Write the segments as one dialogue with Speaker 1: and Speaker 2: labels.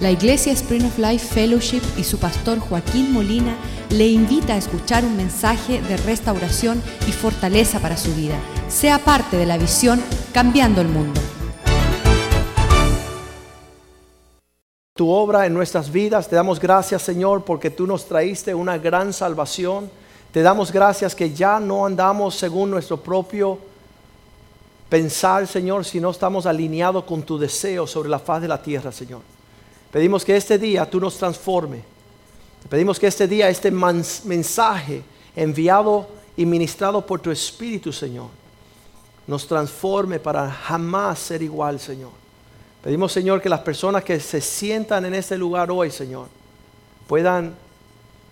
Speaker 1: La Iglesia Spring of Life Fellowship y su pastor Joaquín Molina le invita a escuchar un mensaje de restauración y fortaleza para su vida. Sea parte de la visión Cambiando el Mundo.
Speaker 2: tu obra en nuestras vidas. Te damos gracias, Señor, porque tú nos traíste una gran salvación. Te damos gracias que ya no andamos según nuestro propio pensar, Señor, sino estamos alineados con tu deseo sobre la faz de la tierra, Señor. Pedimos que este día tú nos transforme. Pedimos que este día, este mensaje enviado y ministrado por tu Espíritu, Señor, nos transforme para jamás ser igual, Señor. Pedimos, Señor, que las personas que se sientan en este lugar hoy, Señor, puedan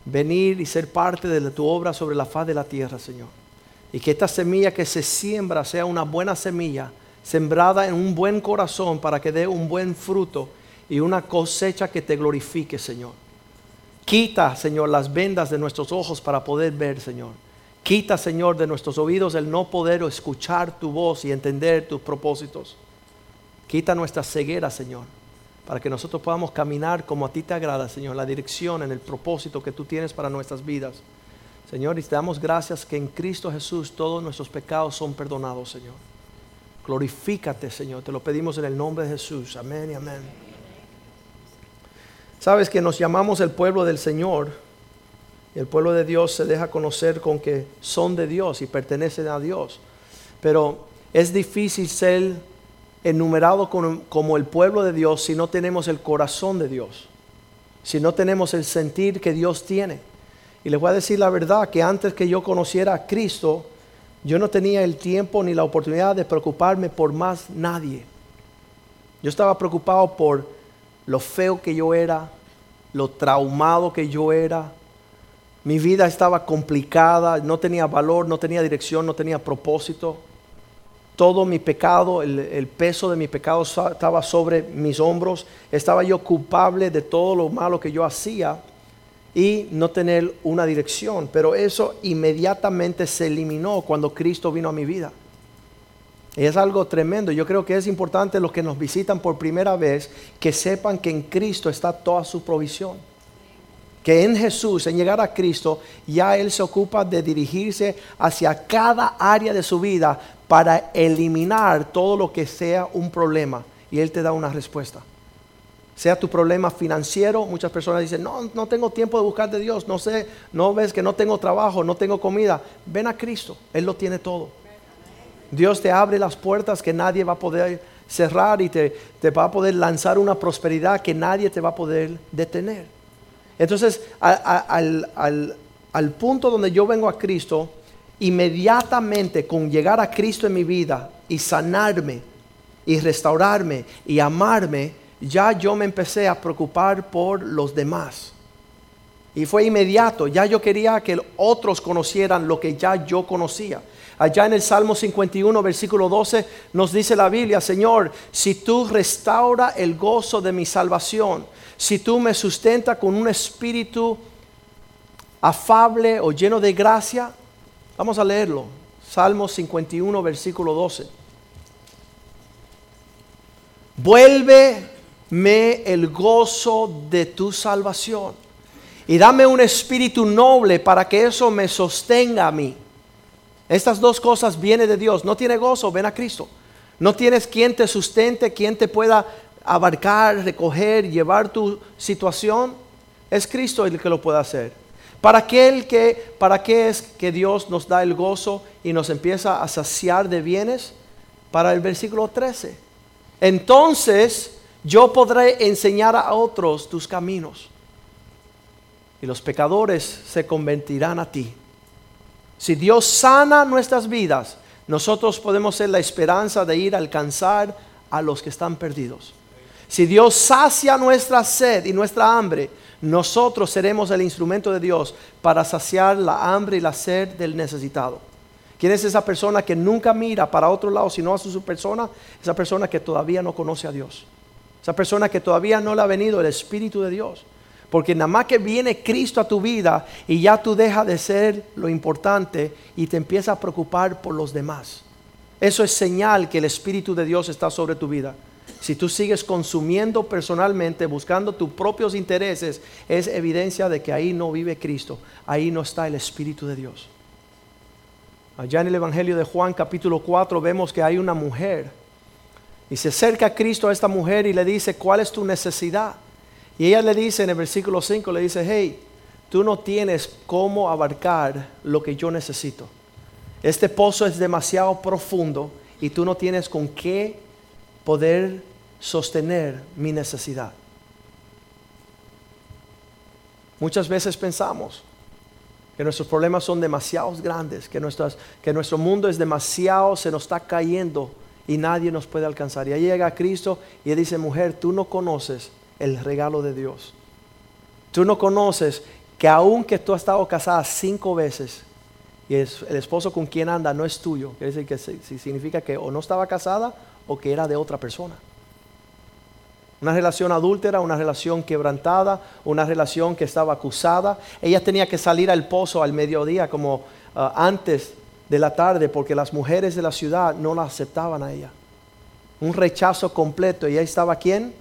Speaker 2: venir y ser parte de tu obra sobre la faz de la tierra, Señor. Y que esta semilla que se siembra sea una buena semilla, sembrada en un buen corazón para que dé un buen fruto y una cosecha que te glorifique, Señor. Quita, Señor, las vendas de nuestros ojos para poder ver, Señor. Quita, Señor, de nuestros oídos el no poder escuchar tu voz y entender tus propósitos. Quita nuestra ceguera, Señor, para que nosotros podamos caminar como a ti te agrada, Señor, la dirección, en el propósito que tú tienes para nuestras vidas. Señor, y te damos gracias que en Cristo Jesús todos nuestros pecados son perdonados, Señor. Glorifícate, Señor. Te lo pedimos en el nombre de Jesús. Amén y amén. Sabes que nos llamamos el pueblo del Señor. El pueblo de Dios se deja conocer con que son de Dios y pertenecen a Dios. Pero es difícil ser enumerado como, el pueblo de Dios si no tenemos el corazón de Dios, si no tenemos el sentir que Dios tiene. Y les voy a decir la verdad que antes que yo conociera a Cristo, yo no tenía el tiempo ni la oportunidad de preocuparme por más nadie. Yo estaba preocupado por lo feo que yo era, lo traumado que yo era. Mi vida estaba complicada, no tenía valor, no tenía dirección, no tenía propósito todo mi pecado, el, peso de mi pecado estaba sobre mis hombros, estaba yo culpable de todo lo malo que yo hacía y no tener una dirección. Pero eso inmediatamente se eliminó cuando Cristo vino a mi vida. Es algo tremendo. Yo creo que es importante los que nos visitan por primera vez que sepan que en Cristo está toda su provisión que en Jesús, en llegar a Cristo, ya Él se ocupa de dirigirse hacia cada área de su vida para eliminar todo lo que sea un problema. Y Él te da una respuesta. Sea tu problema financiero, muchas personas dicen, no, no tengo tiempo de buscar de Dios, no sé, no ves que no tengo trabajo, no tengo comida. Ven a Cristo, Él lo tiene todo. Dios te abre las puertas que nadie va a poder cerrar y te, te va a poder lanzar una prosperidad que nadie te va a poder detener. Entonces, al, punto donde yo vengo a Cristo, inmediatamente con llegar a Cristo en mi vida y sanarme y restaurarme y amarme, ya yo me empecé a preocupar por los demás. Y fue inmediato, ya yo quería que otros conocieran lo que ya yo conocía. Allá en el Salmo 51, versículo 12, nos dice la Biblia, Señor, si tú restaura el gozo de mi salvación, si tú me sustentas con un espíritu afable o lleno de gracia, vamos a leerlo. Salmo 51, versículo 12. Vuélveme el gozo de tu salvación y dame un espíritu noble para que eso me sostenga a mí. Estas dos cosas vienen de Dios. No tiene gozo, ven a Cristo. No tienes quien te sustente, quien te pueda abarcar, recoger, llevar tu situación, es Cristo el que lo puede hacer. ¿Para qué, que, ¿Para qué es que Dios nos da el gozo y nos empieza a saciar de bienes? Para el versículo 13. Entonces yo podré enseñar a otros tus caminos y los pecadores se convertirán a ti. Si Dios sana nuestras vidas, nosotros podemos ser la esperanza de ir a alcanzar a los que están perdidos. Si Dios sacia nuestra sed y nuestra hambre, nosotros seremos el instrumento de Dios para saciar la hambre y la sed del necesitado. ¿Quién es esa persona que nunca mira para otro lado sino a su persona? Esa persona que todavía no conoce a Dios. Esa persona que todavía no le ha venido el Espíritu de Dios. Porque nada más que viene Cristo a tu vida y ya tú dejas de ser lo importante y te empiezas a preocupar por los demás. Eso es señal que el Espíritu de Dios está sobre tu vida. si tú sigues consumiendo personalmente, buscando tus propios intereses, es evidencia de que ahí no vive Cristo, ahí no está el Espíritu de Dios. Allá en el Evangelio de Juan capítulo 4 vemos que hay una mujer y se acerca a Cristo a esta mujer y le dice, ¿cuál es tu necesidad? Y ella le dice en el versículo 5, le dice, hey, tú no tienes cómo abarcar lo que yo necesito. Este pozo es demasiado profundo y tú no tienes con qué poder sostener mi necesidad. Muchas veces pensamos que nuestros problemas son demasiado grandes, que, que nuestro mundo es demasiado, se nos está cayendo y nadie nos puede alcanzar. Y ahí llega Cristo y dice, mujer, tú no conoces el regalo de Dios. Tú no conoces que aunque tú has estado casada cinco veces y el esposo con quien anda no es tuyo, quiere decir que significa que o no estaba casada o que era de otra persona. Una relación adúltera, una relación quebrantada, una relación que estaba acusada. Ella tenía que salir al pozo al mediodía como ah, antes de la tarde porque las mujeres de la ciudad no la aceptaban a ella. Un rechazo completo. ¿Y ahí estaba quién?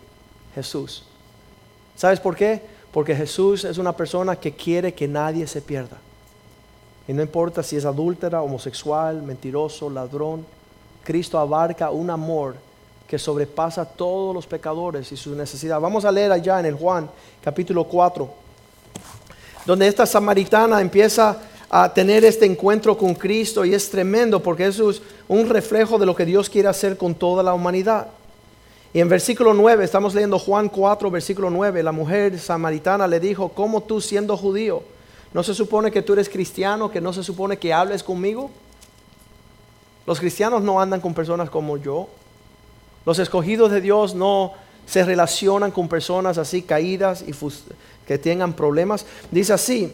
Speaker 2: Jesús. ¿Sabes por qué? Porque Jesús es una persona que quiere que nadie se pierda. Y no importa si es adúltera, homosexual, mentiroso, ladrón, Cristo abarca un amor que sobrepasa todos los pecadores y su necesidad. Vamos a leer allá en el Juan capítulo 4, donde esta samaritana empieza a tener este encuentro con Cristo y es tremendo porque eso es un reflejo de lo que Dios quiere hacer con toda la humanidad. Y en versículo 9, estamos leyendo Juan 4, versículo 9, la mujer samaritana le dijo, ¿cómo tú siendo judío? ¿No se supone que tú eres cristiano, que no se supone que hables conmigo? Los cristianos no andan con personas como yo. Los escogidos de Dios no se relacionan con personas así caídas y que tengan problemas. Dice así,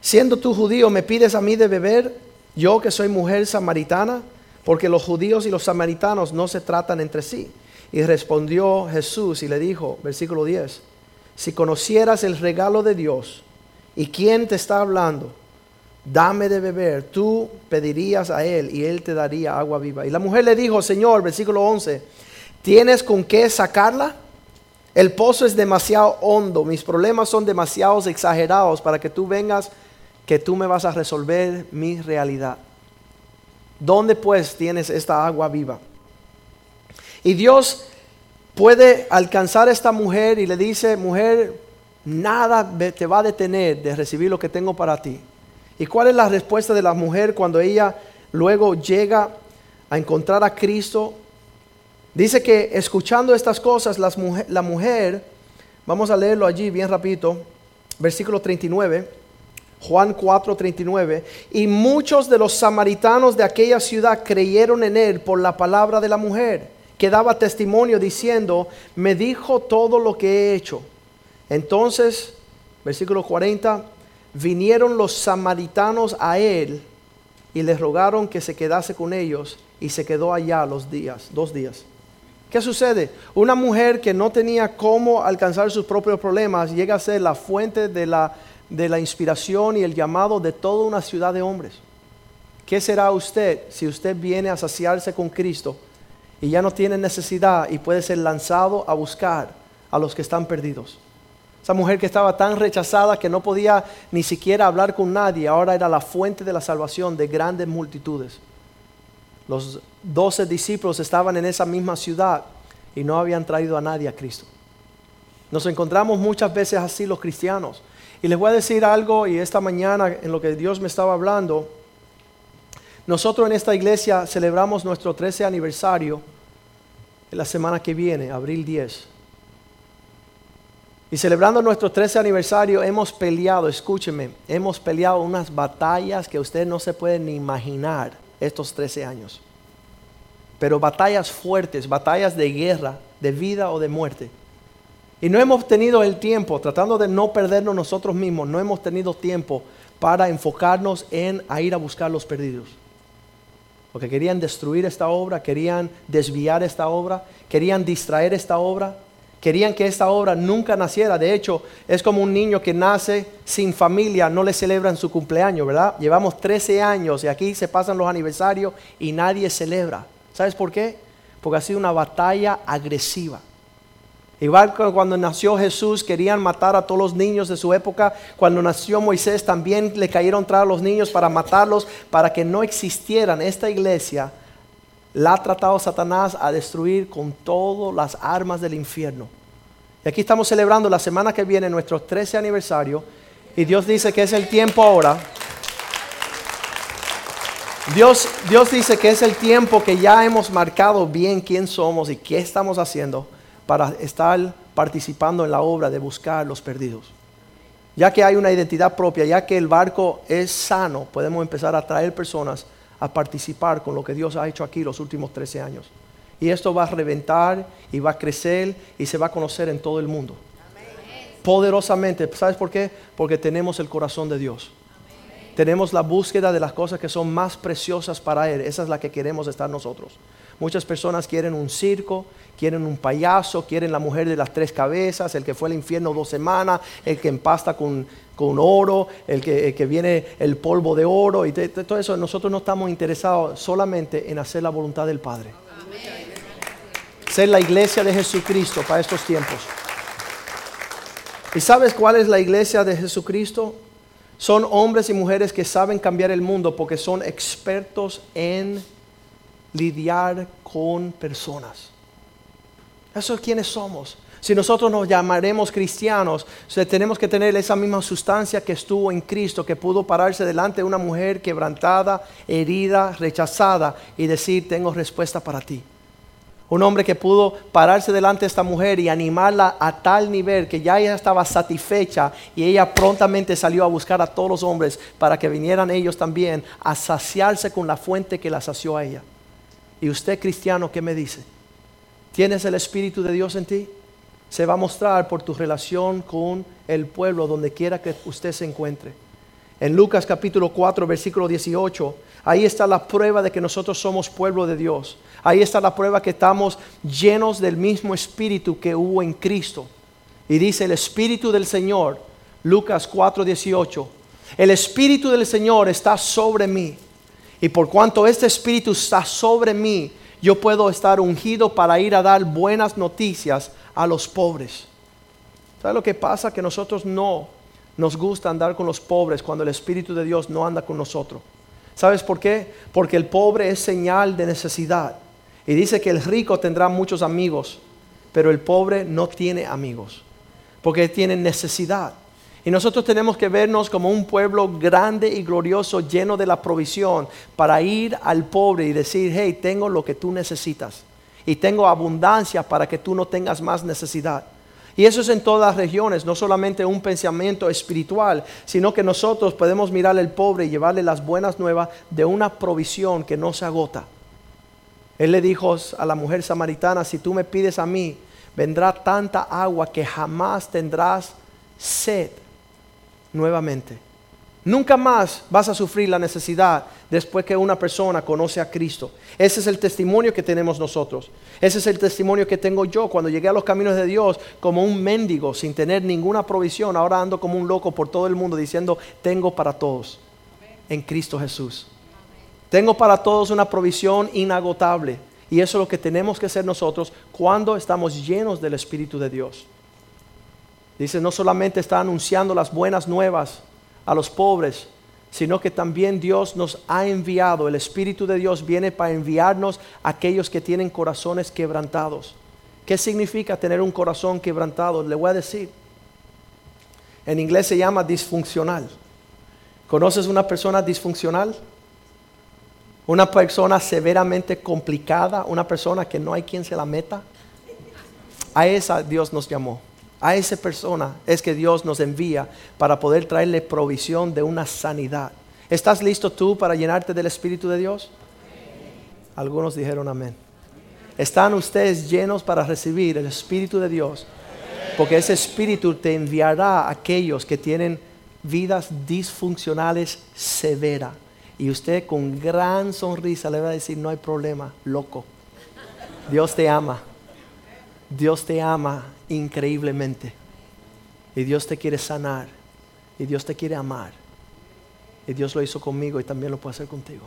Speaker 2: siendo tú judío, ¿me pides a mí de beber? Yo que soy mujer samaritana, porque los judíos y los samaritanos no se tratan entre sí. Y respondió Jesús y le dijo, versículo 10, si conocieras el regalo de Dios y quién te está hablando, dame de beber, tú pedirías a él y él te daría agua viva. Y la mujer le dijo, Señor, versículo 11, ¿tienes con qué sacarla? El pozo es demasiado hondo, mis problemas son demasiado exagerados para que tú vengas, que tú me vas a resolver mi realidad. ¿Dónde pues tienes esta agua viva? Y Dios puede alcanzar a esta mujer y le dice, mujer, nada te va a detener de recibir lo que tengo para ti. ¿Y cuál es la respuesta de la mujer cuando ella luego llega a encontrar a Cristo? Dice que escuchando estas cosas, la mujer, vamos a leerlo allí bien rapidito, versículo 39, Juan 4, 39, y muchos de los samaritanos de aquella ciudad creyeron en él por la palabra de la mujer, que daba testimonio diciendo, me dijo todo lo que he hecho. Entonces, versículo 40, vinieron los samaritanos a él y le rogaron que se quedase con ellos y se quedó allá los días, dos días. ¿Qué sucede? Una mujer que no tenía cómo alcanzar sus propios problemas llega a ser la fuente de la, de la inspiración y el llamado de toda una ciudad de hombres. ¿Qué será usted si usted viene a saciarse con Cristo y ya no tiene necesidad y puede ser lanzado a buscar a los que están perdidos? Esa mujer que estaba tan rechazada que no podía ni siquiera hablar con nadie, ahora era la fuente de la salvación de grandes multitudes. Los doce discípulos estaban en esa misma ciudad y no habían traído a nadie a Cristo. Nos encontramos muchas veces así los cristianos. Y les voy a decir algo, y esta mañana en lo que Dios me estaba hablando, nosotros en esta iglesia celebramos nuestro 13 aniversario en la semana que viene, abril 10. Y celebrando nuestro 13 aniversario hemos peleado, escúcheme, hemos peleado unas batallas que usted no se puede ni imaginar estos 13 años. Pero batallas fuertes, batallas de guerra, de vida o de muerte. Y no hemos tenido el tiempo, tratando de no perdernos nosotros mismos, no hemos tenido tiempo para enfocarnos en ir a buscar los perdidos. Porque querían destruir esta obra, querían desviar esta obra, querían distraer esta obra, Querían que esta obra nunca naciera. De hecho, es como un niño que nace sin familia, no le celebran su cumpleaños, ¿verdad? Llevamos 13 años y aquí se pasan los aniversarios y nadie celebra. ¿Sabes por qué? porque ha sido una batalla agresiva. Igual que cuando nació Jesús querían matar a todos los niños de su época. Cuando nació Moisés también le cayeron tras los niños para matarlos, para que no existieran. Esta iglesia la ha tratado Satanás a destruir con todas las armas del infierno. Y aquí estamos celebrando la semana que viene nuestro 13 aniversario. Y Dios dice que es el tiempo ahora. Dios, Dios dice que es el tiempo que ya hemos marcado bien quién somos y qué estamos haciendo para estar participando en la obra de buscar los perdidos. Ya que hay una identidad propia, ya que el barco es sano, podemos empezar a traer personas a participar con lo que Dios ha hecho aquí los últimos 13 años. Y esto va a reventar y va a crecer y se va a conocer en todo el mundo. Poderosamente. ¿Sabes por qué? Porque tenemos el corazón de Dios. Tenemos la búsqueda de las cosas que son más preciosas para Él. Esa es la que queremos estar nosotros. Muchas personas quieren un circo, quieren un payaso, quieren la mujer de las tres cabezas, el que fue al infierno dos semanas, el que empasta con, oro, el que, viene el polvo de oro y todo eso. Nosotros no estamos interesados solamente en hacer la voluntad del Padre. Ser la iglesia de Jesucristo para estos tiempos. ¿Y sabes cuál es la iglesia de Jesucristo? Son hombres y mujeres que saben cambiar el mundo porque son expertos en lidiar con personas. Eso es quienes somos. Si nosotros nos llamaremos cristianos, tenemos que tener esa misma sustancia que estuvo en Cristo, que pudo pararse delante de una mujer quebrantada, herida, rechazada y decir, tengo respuesta para ti. Un hombre que pudo pararse delante de esta mujer y animarla a tal nivel que ya ella estaba satisfecha y ella prontamente salió a buscar a todos los hombres para que vinieran ellos también a saciarse con la fuente que la sació a ella. ¿Y usted cristiano qué me dice? ¿Tienes el Espíritu de Dios en ti? Se va a mostrar por tu relación con el pueblo donde quiera que usted se encuentre. En Lucas capítulo 4, versículo 18, ahí está la prueba de que nosotros somos pueblo de Dios. Ahí está la prueba que estamos llenos del mismo Espíritu que hubo en Cristo. Y dice el Espíritu del Señor, Lucas 4, 18, el Espíritu del Señor está sobre mí y por cuanto este Espíritu está sobre mí, yo puedo estar ungido para ir a dar buenas noticias a los pobres. ¿Sabes lo que pasa? Que nosotros no nos gusta andar con los pobres cuando el Espíritu de Dios no anda con nosotros. ¿Sabes por qué? Porque el pobre es señal de necesidad. Y dice que el rico tendrá muchos amigos, pero el pobre no tiene amigos, porque tiene necesidad. Y nosotros tenemos que vernos como un pueblo grande y glorioso, lleno de la provisión, para ir al pobre y decir, hey, tengo lo que tú necesitas. Y tengo abundancia para que tú no tengas más necesidad. Y eso es en todas las regiones, no solamente un pensamiento espiritual, sino que nosotros podemos mirar al pobre y llevarle las buenas nuevas de una provisión que no se agota. Él le dijo a la mujer samaritana, si tú me pides a mí, vendrá tanta agua que jamás tendrás sed nuevamente. Nunca más vas a sufrir la necesidad después que una persona conoce a Cristo. Ese es el testimonio que tenemos nosotros. Ese es el testimonio que tengo yo cuando llegué a los caminos de Dios como un mendigo sin tener ninguna provisión. Ahora ando como un loco por todo el mundo diciendo, tengo para todos en Cristo Jesús. Tengo para todos una provisión inagotable. Y eso es lo que tenemos que hacer nosotros cuando estamos llenos del Espíritu de Dios. Dice, no solamente está anunciando las buenas nuevas a los pobres, sino que también Dios nos ha enviado, el Espíritu de Dios viene para enviarnos a aquellos que tienen corazones quebrantados. ¿Qué significa tener un corazón quebrantado? Le voy a decir. En inglés se llama disfuncional. ¿Conoces una persona disfuncional? Una persona severamente complicada, una persona que no hay quien se la meta. A esa Dios nos llamó. A esa persona es que Dios nos envía para poder traerle provisión de una sanidad. ¿Estás listo tú para llenarte del Espíritu de Dios? Algunos dijeron amén. ¿Están ustedes llenos para recibir el Espíritu de Dios? Porque ese Espíritu te enviará a aquellos que tienen vidas disfuncionales severas. Y usted con gran sonrisa le va a decir, no hay problema, loco. Dios te ama. Dios te ama increíblemente. Y Dios te quiere sanar. Y Dios te quiere amar. Y Dios lo hizo conmigo y también lo puede hacer contigo.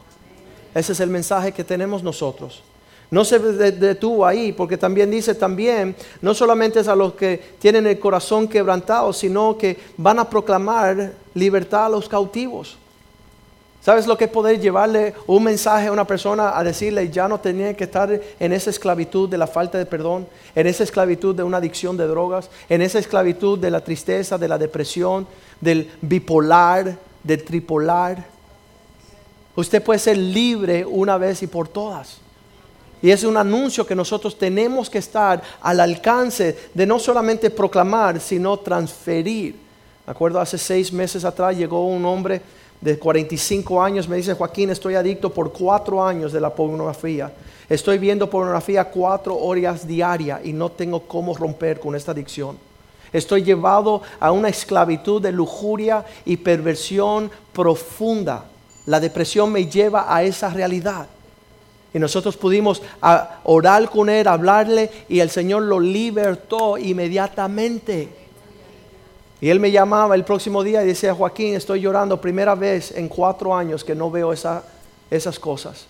Speaker 2: Ese es el mensaje que tenemos nosotros. No se detuvo ahí, porque también dice también, no solamente es a los que tienen el corazón quebrantado, sino que van a proclamar libertad a los cautivos. ¿Sabes lo que es poder llevarle un mensaje a una persona a decirle ya no tenía que estar en esa esclavitud de la falta de perdón, en esa esclavitud de una adicción de drogas, en esa esclavitud de la tristeza, de la depresión, del bipolar, del tripolar? Usted puede ser libre una vez y por todas. Y es un anuncio que nosotros tenemos que estar al alcance de no solamente proclamar, sino transferir. Acuerdo hace seis meses atrás llegó un hombre de 45 años, me dice Joaquín, estoy adicto por cuatro años de la pornografía. Estoy viendo pornografía cuatro horas diarias y no tengo cómo romper con esta adicción. Estoy llevado a una esclavitud de lujuria y perversión profunda. La depresión me lleva a esa realidad. Y nosotros pudimos orar con él, hablarle y el Señor lo libertó inmediatamente. Y él me llamaba el próximo día y decía, Joaquín, estoy llorando primera vez en cuatro años que no veo esas cosas.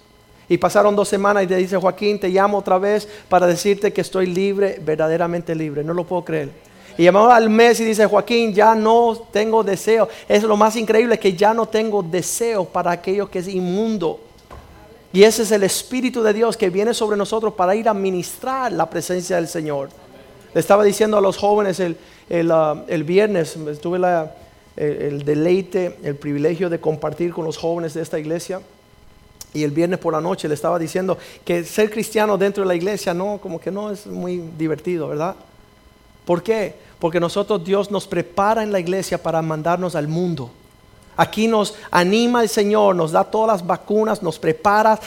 Speaker 2: Y pasaron dos semanas y te dice, Joaquín, te llamo otra vez para decirte que estoy libre, verdaderamente libre. No lo puedo creer. Y llamaba al mes y dice, Joaquín, ya no tengo deseo. Es lo más increíble que ya no tengo deseo para aquello que es inmundo. Y ese es el Espíritu de Dios que viene sobre nosotros para ir a ministrar la presencia del Señor. Le estaba diciendo a los jóvenes el, Ah, el, viernes tuve el, deleite, el privilegio de compartir con los jóvenes de esta iglesia. Y el viernes por la noche le estaba diciendo que ser cristiano dentro de la iglesia no, como que no es muy divertido, ¿verdad? ¿Por qué? Porque nosotros Dios nos prepara en la iglesia para mandarnos al mundo. Aquí nos anima el Señor, nos da todas las vacunas, nos prepara,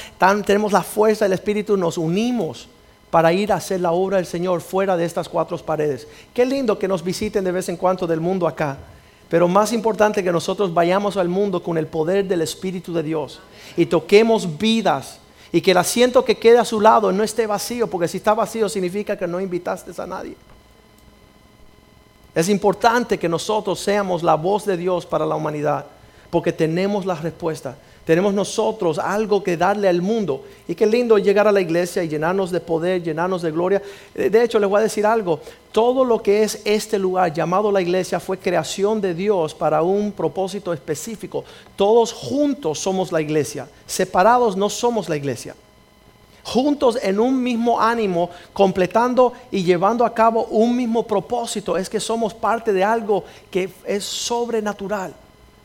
Speaker 2: tenemos la fuerza del Espíritu, nos unimos para ir a hacer la obra del Señor fuera de estas cuatro paredes. Qué lindo que nos visiten de vez en cuando del mundo acá. Pero más importante que nosotros vayamos al mundo con el poder del Espíritu de Dios y toquemos vidas y que el asiento que quede a su lado no esté vacío, porque si está vacío significa que no invitaste a nadie. Es importante que nosotros seamos la voz de Dios para la humanidad, porque tenemos la respuesta. Tenemos nosotros algo que darle al mundo. Y qué lindo llegar a la iglesia y llenarnos de poder, llenarnos de gloria. De hecho, les voy a decir algo. Todo lo que es este lugar llamado la iglesia fue creación de Dios para un propósito específico. Todos juntos somos la iglesia. Separados no somos la iglesia. Juntos en un mismo ánimo, completando y llevando a cabo un mismo propósito. Es que somos parte de algo que es sobrenatural.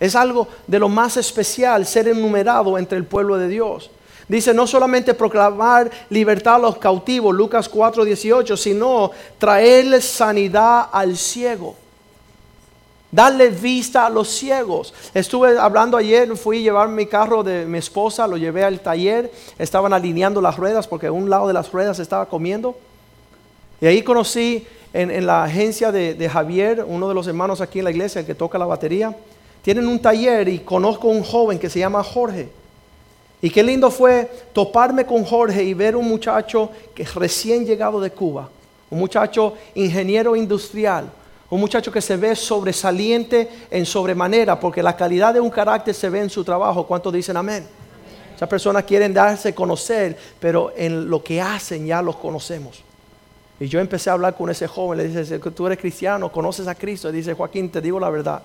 Speaker 2: Es algo de lo más especial ser enumerado entre el pueblo de Dios. Dice, no solamente proclamar libertad a los cautivos, Lucas 4:18, sino traerles sanidad al ciego. Darle vista a los ciegos. Estuve hablando ayer, fui a llevar mi carro de mi esposa, lo llevé al taller, estaban alineando las ruedas porque un lado de las ruedas estaba comiendo. Y ahí conocí en, la agencia de, de Javier, uno de los hermanos aquí en la iglesia, el que toca la batería tienen un taller y conozco un joven que se llama Jorge. Y qué lindo fue toparme con Jorge y ver un muchacho que recién llegado de Cuba, un muchacho ingeniero industrial, un muchacho que se ve sobresaliente en sobremanera, porque la calidad de un carácter se ve en su trabajo. ¿Cuántos dicen amén? Esas personas quieren darse a conocer, pero en lo que hacen ya los conocemos. Y yo empecé a hablar con ese joven, le dice, tú eres cristiano, conoces a Cristo. Y dice, Joaquín, te digo la verdad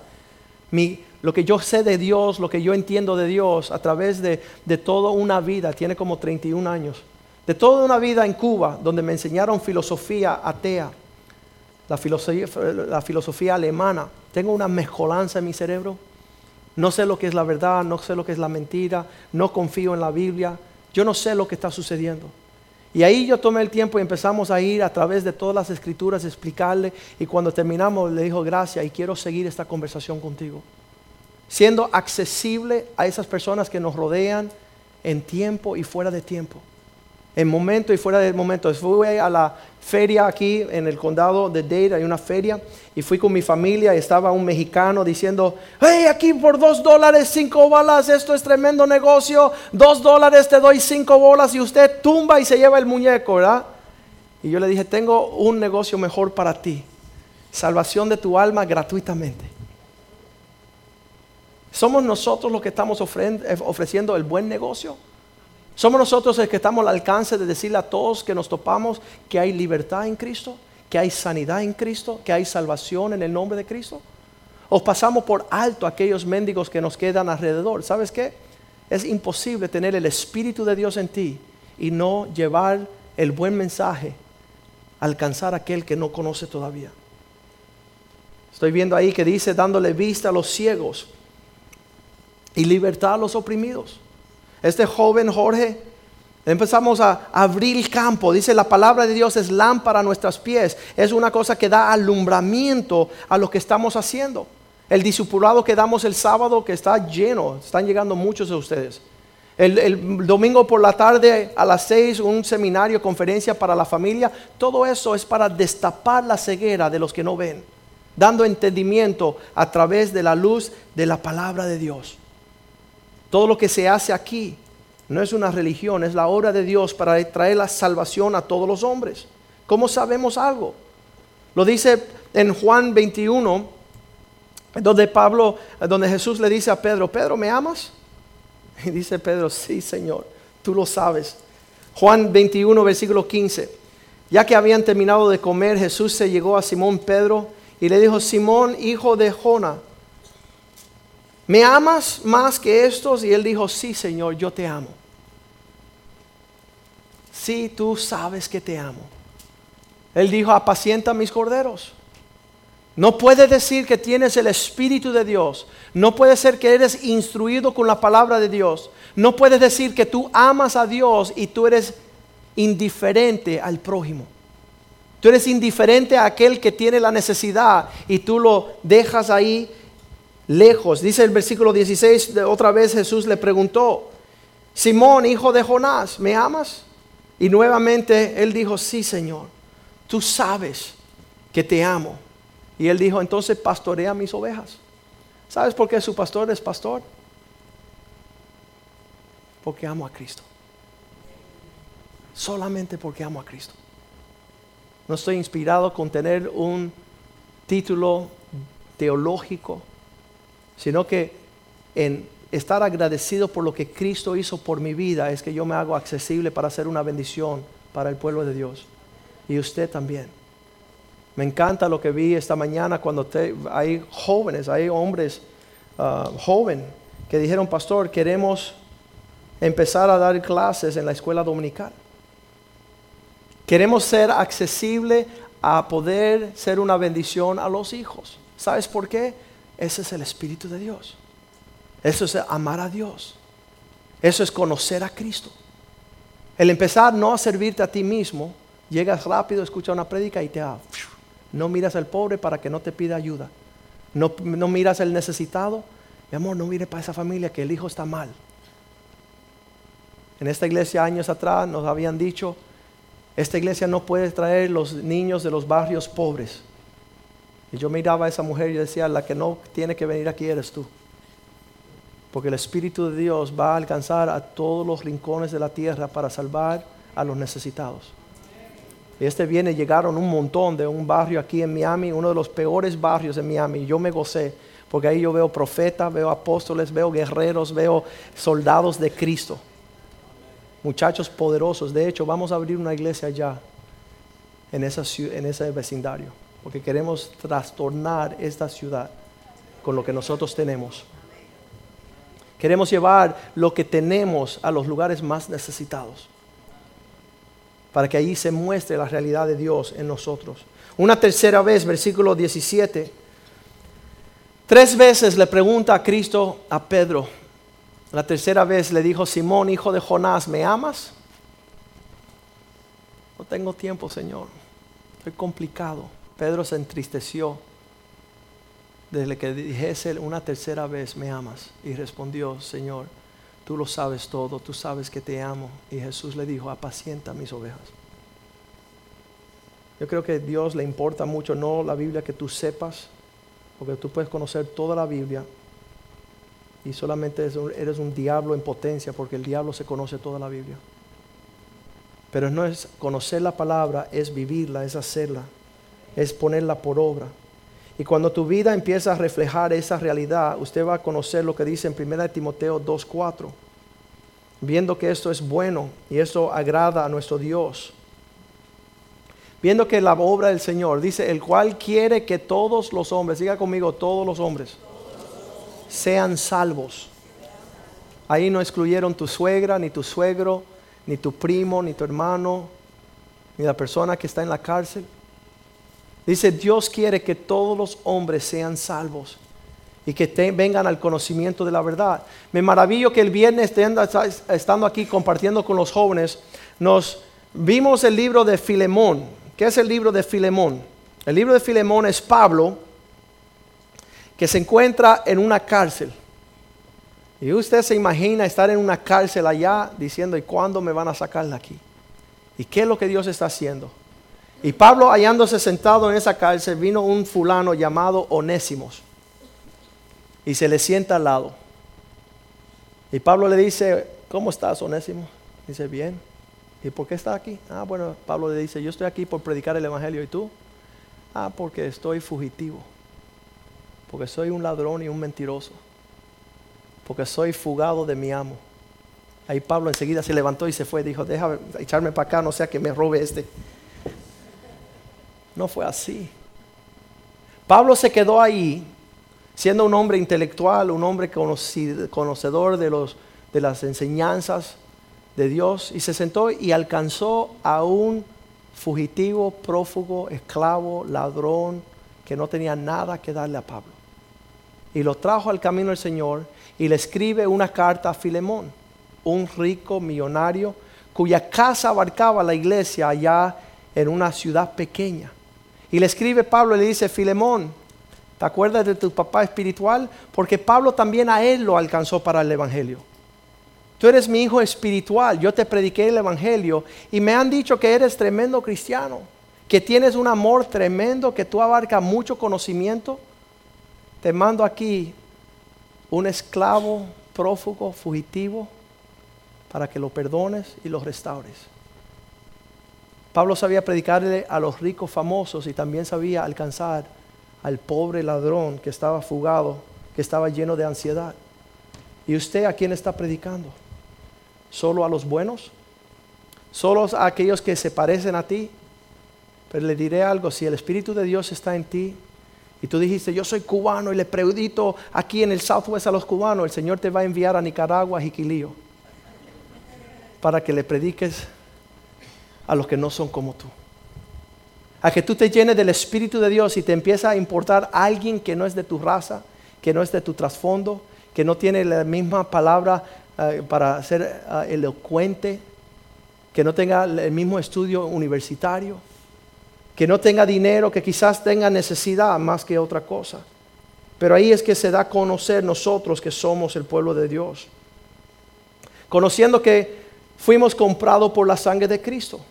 Speaker 2: lo que yo sé de Dios, lo que yo entiendo de Dios a través de, toda una vida, tiene como 31 años, de toda una vida en Cuba, donde me enseñaron filosofía atea, la filosofía, la filosofía alemana. Tengo una mezcolanza en mi cerebro. No sé lo que es la verdad, no sé lo que es la mentira, no confío en la Biblia, yo no sé lo que está sucediendo. Y ahí yo tomé el tiempo y empezamos a ir a través de todas las escrituras, explicarle. Y cuando terminamos le dijo, gracias y quiero seguir esta conversación contigo. Siendo accesible a esas personas que nos rodean en tiempo y fuera de tiempo en momento y fuera de momento. Fui a la feria aquí en el condado de Dade, hay una feria, y fui con mi familia y estaba un mexicano diciendo, hey, aquí por dos dólares, cinco bolas, esto es tremendo negocio, dos dólares te doy cinco bolas y usted tumba y se lleva el muñeco, ¿verdad? Y yo le dije, tengo un negocio mejor para ti, salvación de tu alma gratuitamente. Somos nosotros los que estamos ofreciendo el buen negocio. Somos nosotros los que estamos al alcance de decirle a todos que nos topamos que hay libertad en Cristo, que hay sanidad en Cristo, que hay salvación en el nombre de Cristo. O pasamos por alto aquellos mendigos que nos quedan alrededor. ¿Sabes qué? Es imposible tener el Espíritu de Dios en ti y no llevar el buen mensaje, alcanzar a aquel que no conoce todavía. Estoy viendo ahí que dice dándole vista a los ciegos y libertad a los oprimidos. Este joven Jorge, empezamos a abrir el campo. Dice la palabra de Dios es lámpara a nuestros pies. Es una cosa que da alumbramiento a lo que estamos haciendo. El discipulado que damos el sábado que está lleno, están llegando muchos de ustedes. El, domingo por la tarde a las seis un seminario, conferencia para la familia. Todo eso es para destapar la ceguera de los que no ven, dando entendimiento a través de la luz de la palabra de Dios. Todo lo que se hace aquí no es una religión, es la obra de Dios para traer la salvación a todos los hombres. ¿Cómo sabemos algo? Lo dice en Juan 21, donde Pablo, donde Jesús le dice a Pedro, Pedro, ¿me amas? Y dice Pedro, sí, Señor, tú lo sabes. Juan 21, versículo 15. Ya que habían terminado de comer, Jesús se llegó a Simón Pedro y le dijo, Simón, hijo de Jona, ¿me amas más que estos? Y él dijo, sí, Señor, yo te amo. Sí, tú sabes que te amo. Él dijo, apacienta mis corderos. No puedes decir que tienes el Espíritu de Dios. No puede ser que eres instruido con la palabra de Dios. No puedes decir que tú amas a Dios y tú eres indiferente al prójimo. Tú eres indiferente a aquel que tiene la necesidad y tú lo dejas ahí lejos. Dice el versículo 16, otra vez Jesús le preguntó, Simón, hijo de Jonás, ¿me amas? Y nuevamente él dijo, sí Señor, tú sabes que te amo. Y él dijo, entonces pastorea mis ovejas. ¿Sabes por qué su pastor es pastor? Porque amo a Cristo. Solamente porque amo a Cristo. No estoy inspirado con tener un título teológico sino que en estar agradecido por lo que Cristo hizo por mi vida es que yo me hago accesible para hacer una bendición para el pueblo de Dios. Y usted también. Me encanta lo que vi esta mañana cuando hay jóvenes, hay hombres uh, jóvenes que dijeron, pastor, queremos empezar a dar clases en la escuela dominical. Queremos ser accesible a poder ser una bendición a los hijos. ¿Sabes por qué? Ese es el Espíritu de Dios. Eso es amar a Dios. Eso es conocer a Cristo. El empezar no a servirte a ti mismo, llegas rápido, escuchas una prédica y te ha, no miras al pobre para que no te pida ayuda. No, no miras al necesitado. Mi amor, no mire para esa familia que el hijo está mal. En esta iglesia años atrás nos habían dicho, esta iglesia no puede traer los niños de los barrios pobres. Y yo miraba a esa mujer y decía, la que no tiene que venir aquí eres tú. Porque el Espíritu de Dios va a alcanzar a todos los rincones de la tierra para salvar a los necesitados. Y este viene, llegaron un montón de un barrio aquí en Miami, uno de los peores barrios de Miami. Yo me gocé, porque ahí yo veo profetas, veo apóstoles, veo guerreros, veo soldados de Cristo. Muchachos poderosos. De hecho, vamos a abrir una iglesia allá, en, esa, en ese vecindario porque queremos trastornar esta ciudad con lo que nosotros tenemos. Queremos llevar lo que tenemos a los lugares más necesitados, para que allí se muestre la realidad de Dios en nosotros. Una tercera vez, versículo 17, tres veces le pregunta a Cristo a Pedro, la tercera vez le dijo, Simón, hijo de Jonás, ¿me amas? No tengo tiempo, Señor, estoy complicado. Pedro se entristeció desde que dijese una tercera vez, me amas. Y respondió, Señor, tú lo sabes todo, tú sabes que te amo. Y Jesús le dijo, apacienta mis ovejas. Yo creo que a Dios le importa mucho, no la Biblia que tú sepas, porque tú puedes conocer toda la Biblia y solamente eres un diablo en potencia, porque el diablo se conoce toda la Biblia. Pero no es conocer la palabra, es vivirla, es hacerla es ponerla por obra. Y cuando tu vida empieza a reflejar esa realidad, usted va a conocer lo que dice en 1 Timoteo 2.4. viendo que esto es bueno y esto agrada a nuestro Dios. Viendo que la obra del Señor dice, el cual quiere que todos los hombres, diga conmigo, todos los hombres, sean salvos. Ahí no excluyeron tu suegra, ni tu suegro, ni tu primo, ni tu hermano, ni la persona que está en la cárcel. Dice, Dios quiere que todos los hombres sean salvos y que vengan al conocimiento de la verdad. Me maravillo que el viernes, estando aquí compartiendo con los jóvenes, nos vimos el libro de Filemón. ¿Qué es el libro de Filemón? El libro de Filemón es Pablo que se encuentra en una cárcel. Y usted se imagina estar en una cárcel allá diciendo, ¿y cuándo me van a sacar de aquí? ¿Y qué es lo que Dios está haciendo? Y Pablo hallándose sentado en esa cárcel, vino un fulano llamado Onésimos y se le sienta al lado. Y Pablo le dice, ¿cómo estás, Onésimo? Dice, bien. ¿Y por qué está aquí? Ah, bueno, Pablo le dice, yo estoy aquí por predicar el Evangelio. ¿Y tú? Ah, porque estoy fugitivo. Porque soy un ladrón y un mentiroso. Porque soy fugado de mi amo. Ahí Pablo enseguida se levantó y se fue. Dijo, déjame echarme para acá, no sea que me robe este. No fue así. Pablo se quedó ahí siendo un hombre intelectual, un hombre conocedor de, los, de las enseñanzas de Dios, y se sentó y alcanzó a un fugitivo, prófugo, esclavo, ladrón, que no tenía nada que darle a Pablo. Y lo trajo al camino del Señor y le escribe una carta a Filemón, un rico millonario cuya casa abarcaba la iglesia allá en una ciudad pequeña. Y le escribe Pablo y le dice, Filemón, ¿te acuerdas de tu papá espiritual? Porque Pablo también a él lo alcanzó para el Evangelio. Tú eres mi hijo espiritual, yo te prediqué el Evangelio y me han dicho que eres tremendo cristiano, que tienes un amor tremendo, que tú abarcas mucho conocimiento. Te mando aquí un esclavo, prófugo, fugitivo, para que lo perdones y lo restaures. Pablo sabía predicarle a los ricos famosos y también sabía alcanzar al pobre ladrón que estaba fugado, que estaba lleno de ansiedad. ¿Y usted a quién está predicando? ¿Solo a los buenos? ¿Solo a aquellos que se parecen a ti? Pero le diré algo, si el Espíritu de Dios está en ti y tú dijiste, yo soy cubano y le predito aquí en el Southwest a los cubanos, el Señor te va a enviar a Nicaragua, a Jiquilío, para que le prediques a los que no son como tú. A que tú te llenes del Espíritu de Dios y te empieza a importar a alguien que no es de tu raza, que no es de tu trasfondo, que no tiene la misma palabra eh, para ser eh, elocuente, que no tenga el mismo estudio universitario, que no tenga dinero, que quizás tenga necesidad más que otra cosa. Pero ahí es que se da a conocer nosotros que somos el pueblo de Dios. Conociendo que fuimos comprados por la sangre de Cristo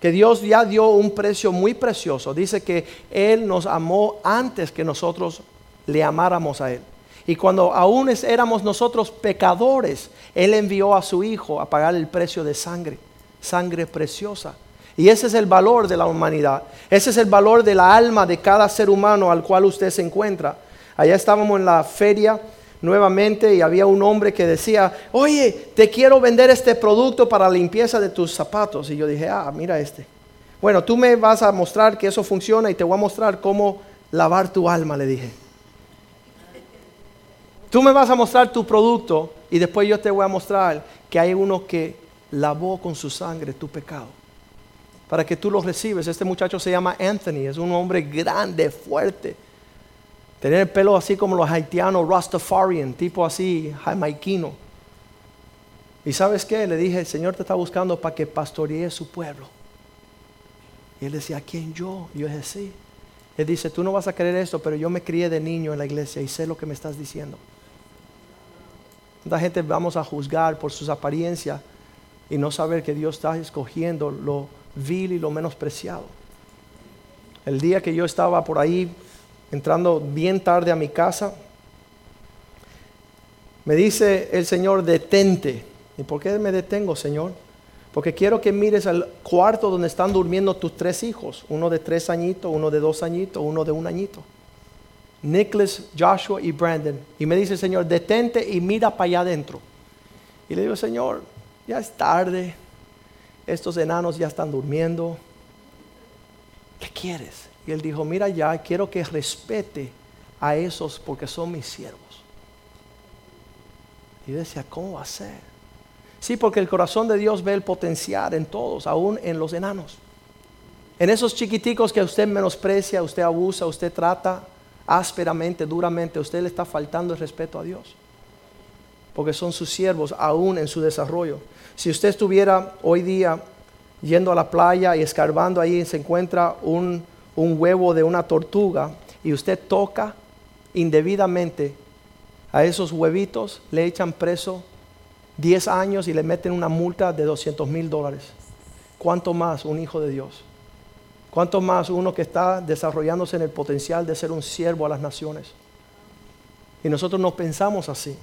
Speaker 2: que Dios ya dio un precio muy precioso. Dice que Él nos amó antes que nosotros le amáramos a Él. Y cuando aún éramos nosotros pecadores, Él envió a su Hijo a pagar el precio de sangre, sangre preciosa. Y ese es el valor de la humanidad. Ese es el valor de la alma de cada ser humano al cual usted se encuentra. Allá estábamos en la feria nuevamente y había un hombre que decía, oye, te quiero vender este producto para la limpieza de tus zapatos. Y yo dije, ah, mira este. Bueno, tú me vas a mostrar que eso funciona y te voy a mostrar cómo lavar tu alma, le dije. Tú me vas a mostrar tu producto y después yo te voy a mostrar que hay uno que lavó con su sangre tu pecado. Para que tú lo recibes. Este muchacho se llama Anthony, es un hombre grande, fuerte Tener el pelo así como los haitianos, Rastafarian, tipo así, jamaiquino. Y sabes qué? Le dije, el Señor te está buscando para que pastoree su pueblo. Y él decía, ¿a quién yo? Y yo dije, sí. Él dice, tú no vas a creer esto, pero yo me crié de niño en la iglesia y sé lo que me estás diciendo. La gente vamos a juzgar por sus apariencias y no saber que Dios está escogiendo lo vil y lo menospreciado. El día que yo estaba por ahí entrando bien tarde a mi casa, me dice el Señor, detente. ¿Y por qué me detengo, Señor? Porque quiero que mires al cuarto donde están durmiendo tus tres hijos, uno de tres añitos, uno de dos añitos, uno de un añito. Nicholas, Joshua y Brandon. Y me dice el Señor, detente y mira para allá adentro. Y le digo, Señor, ya es tarde, estos enanos ya están durmiendo. ¿Qué quieres? Y él dijo, mira ya, quiero que respete a esos porque son mis siervos. Y decía, ¿cómo va a ser? Sí, porque el corazón de Dios ve el potencial en todos, aún en los enanos. En esos chiquiticos que usted menosprecia, usted abusa, usted trata ásperamente, duramente, usted le está faltando el respeto a Dios. Porque son sus siervos aún en su desarrollo. Si usted estuviera hoy día yendo a la playa y escarbando ahí se encuentra un, un huevo de una tortuga y usted toca indebidamente a esos huevitos, le echan preso 10 años y le meten una multa de 200 mil dólares. ¿Cuánto más un hijo de Dios? ¿Cuánto más uno que está desarrollándose en el potencial de ser un siervo a las naciones? Y nosotros no pensamos así.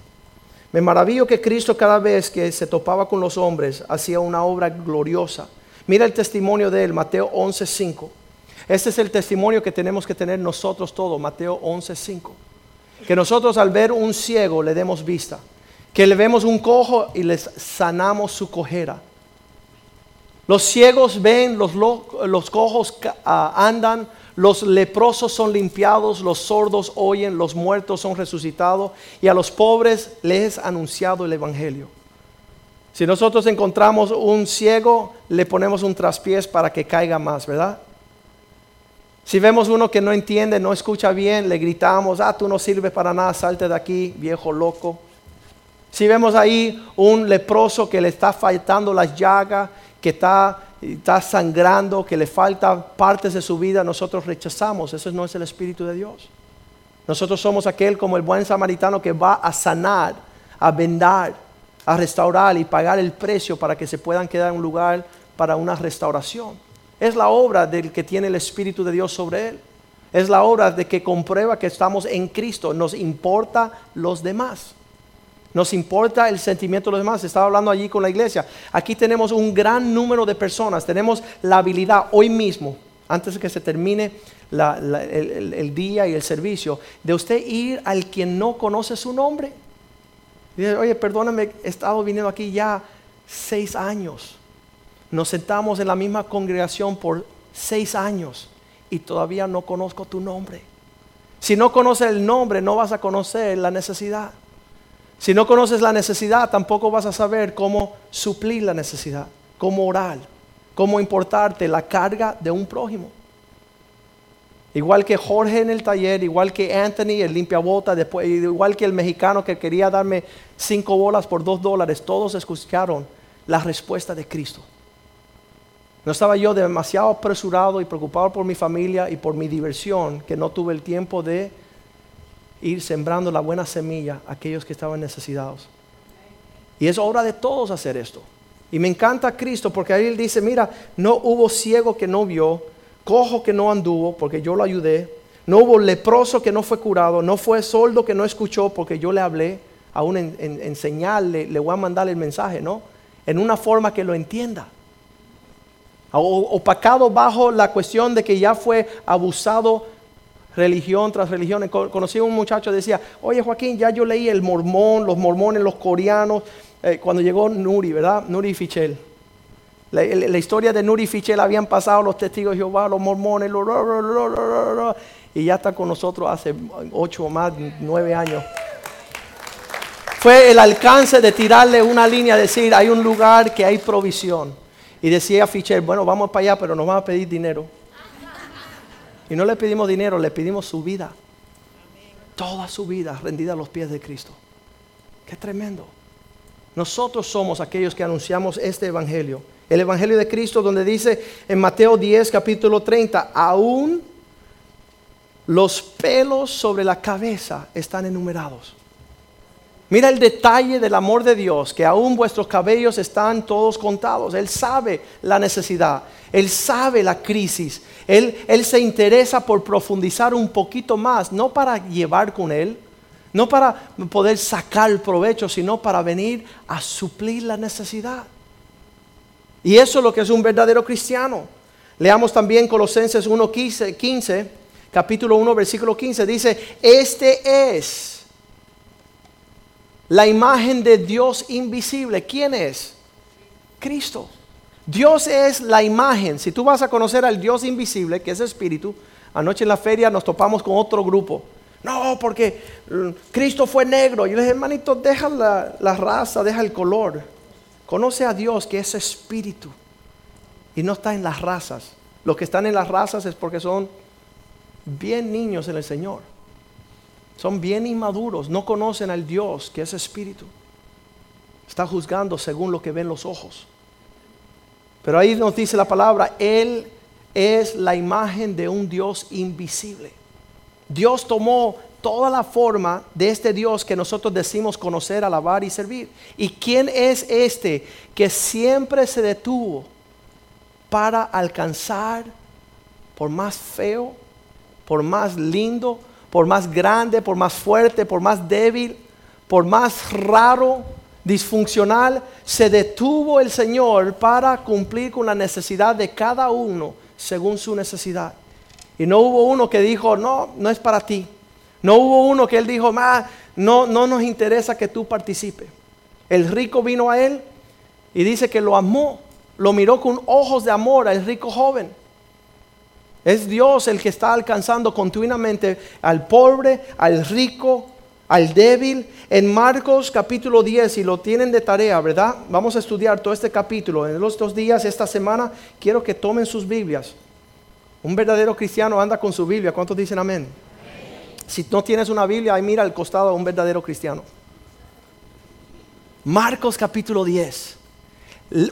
Speaker 2: Me maravillo que Cristo cada vez que se topaba con los hombres hacía una obra gloriosa. Mira el testimonio de él, Mateo 11:5. Este es el testimonio que tenemos que tener nosotros todos, Mateo 11:5. Que nosotros al ver un ciego le demos vista, que le vemos un cojo y les sanamos su cojera. Los ciegos ven, los, los cojos ah, andan, los leprosos son limpiados, los sordos oyen, los muertos son resucitados y a los pobres les es anunciado el Evangelio. Si nosotros encontramos un ciego, le ponemos un traspiés para que caiga más, ¿verdad? Si vemos uno que no entiende, no escucha bien, le gritamos, ah, tú no sirves para nada, salte de aquí, viejo loco. Si vemos ahí un leproso que le está faltando las llagas, que está, está sangrando, que le falta partes de su vida, nosotros rechazamos. Ese no es el Espíritu de Dios. Nosotros somos aquel como el buen samaritano que va a sanar, a vendar, a restaurar y pagar el precio para que se puedan quedar en un lugar para una restauración. Es la obra del que tiene el Espíritu de Dios sobre él. Es la obra de que comprueba que estamos en Cristo. Nos importa los demás. Nos importa el sentimiento de los demás. Estaba hablando allí con la iglesia. Aquí tenemos un gran número de personas. Tenemos la habilidad hoy mismo, antes de que se termine el, día y el servicio, de usted ir al quien no conoce su nombre. Dice, oye, perdóname, he estado viniendo aquí ya seis años. Nos sentamos en la misma congregación por seis años y todavía no conozco tu nombre. Si no conoces el nombre, no vas a conocer la necesidad. Si no conoces la necesidad, tampoco vas a saber cómo suplir la necesidad, cómo orar, cómo importarte la carga de un prójimo. Igual que Jorge en el taller, igual que Anthony, el limpiabota, después, igual que el mexicano que quería darme cinco bolas por dos dólares, todos escucharon la respuesta de Cristo. No estaba yo demasiado apresurado y preocupado por mi familia y por mi diversión que no tuve el tiempo de ir sembrando la buena semilla a aquellos que estaban necesitados. Y es obra de todos hacer esto. Y me encanta Cristo porque ahí él dice, mira, no hubo ciego que no vio, cojo que no anduvo porque yo lo ayudé, no hubo leproso que no fue curado, no fue soldo que no escuchó porque yo le hablé, aún en, en, señal le, le voy a mandar el mensaje, ¿no? En una forma que lo entienda. Opacado bajo la cuestión de que ya fue abusado religión tras religión. Conocí a un muchacho que decía, oye Joaquín, ya yo leí el mormón, los mormones, los coreanos, eh, cuando llegó Nuri, ¿verdad? Nuri Fichel. La, historia de Nuri Fichel habían pasado los testigos de Jehová, los mormones, y ya está con nosotros hace ocho o más, nueve años. Fue el alcance de tirarle una línea, decir, hay un lugar que hay provisión. Y decía Fichel, bueno, vamos para allá, pero nos van a pedir dinero. Y no le pedimos dinero, le pedimos su vida. Toda su vida rendida a los pies de Cristo. Qué tremendo. Nosotros somos aquellos que anunciamos este Evangelio. El Evangelio de Cristo donde dice en Mateo 10, capítulo 30, aún los pelos sobre la cabeza están enumerados. Mira el detalle del amor de Dios, que aún vuestros cabellos están todos contados. Él sabe la necesidad, Él sabe la crisis, Él, él se interesa por profundizar un poquito más, no para llevar con Él, no para poder sacar provecho, sino para venir a suplir la necesidad. Y eso es lo que es un verdadero cristiano. Leamos también Colosenses 1.15, 15, capítulo 1, versículo 15, dice, este es la imagen de Dios invisible. ¿Quién es? Cristo. Dios es la imagen. Si tú vas a conocer al Dios invisible, que es espíritu, anoche en la feria nos topamos con otro grupo. No, porque mm, Cristo fue negro. Yo le dije, hermanito, deja la, la raza, deja el color. Conoce a Dios que es espíritu y no está en las razas. Los que están en las razas es porque son bien niños en el Señor. Son bien inmaduros, no conocen al Dios que es espíritu. Está juzgando según lo que ven los ojos. Pero ahí nos dice la palabra, Él es la imagen de un Dios invisible. Dios tomó toda la forma de este Dios que nosotros decimos conocer, alabar y servir. ¿Y quién es este que siempre se detuvo para alcanzar, por más feo, por más lindo, por más grande, por más fuerte, por más débil, por más raro, disfuncional, se detuvo el Señor para cumplir con la necesidad de cada uno según su necesidad. Y no hubo uno que dijo, no, no es para ti. No hubo uno que él dijo, no, no nos interesa que tú participes. El rico vino a él y dice que lo amó, lo miró con ojos de amor al rico joven. Es Dios el que está alcanzando continuamente al pobre, al rico, al débil. En Marcos capítulo 10, y lo tienen de tarea, ¿verdad? Vamos a estudiar todo este capítulo. En los dos días, esta semana, quiero que tomen sus Biblias. Un verdadero cristiano anda con su Biblia. ¿Cuántos dicen amén? Si no tienes una Biblia, ahí mira al costado a un verdadero cristiano. Marcos capítulo 10.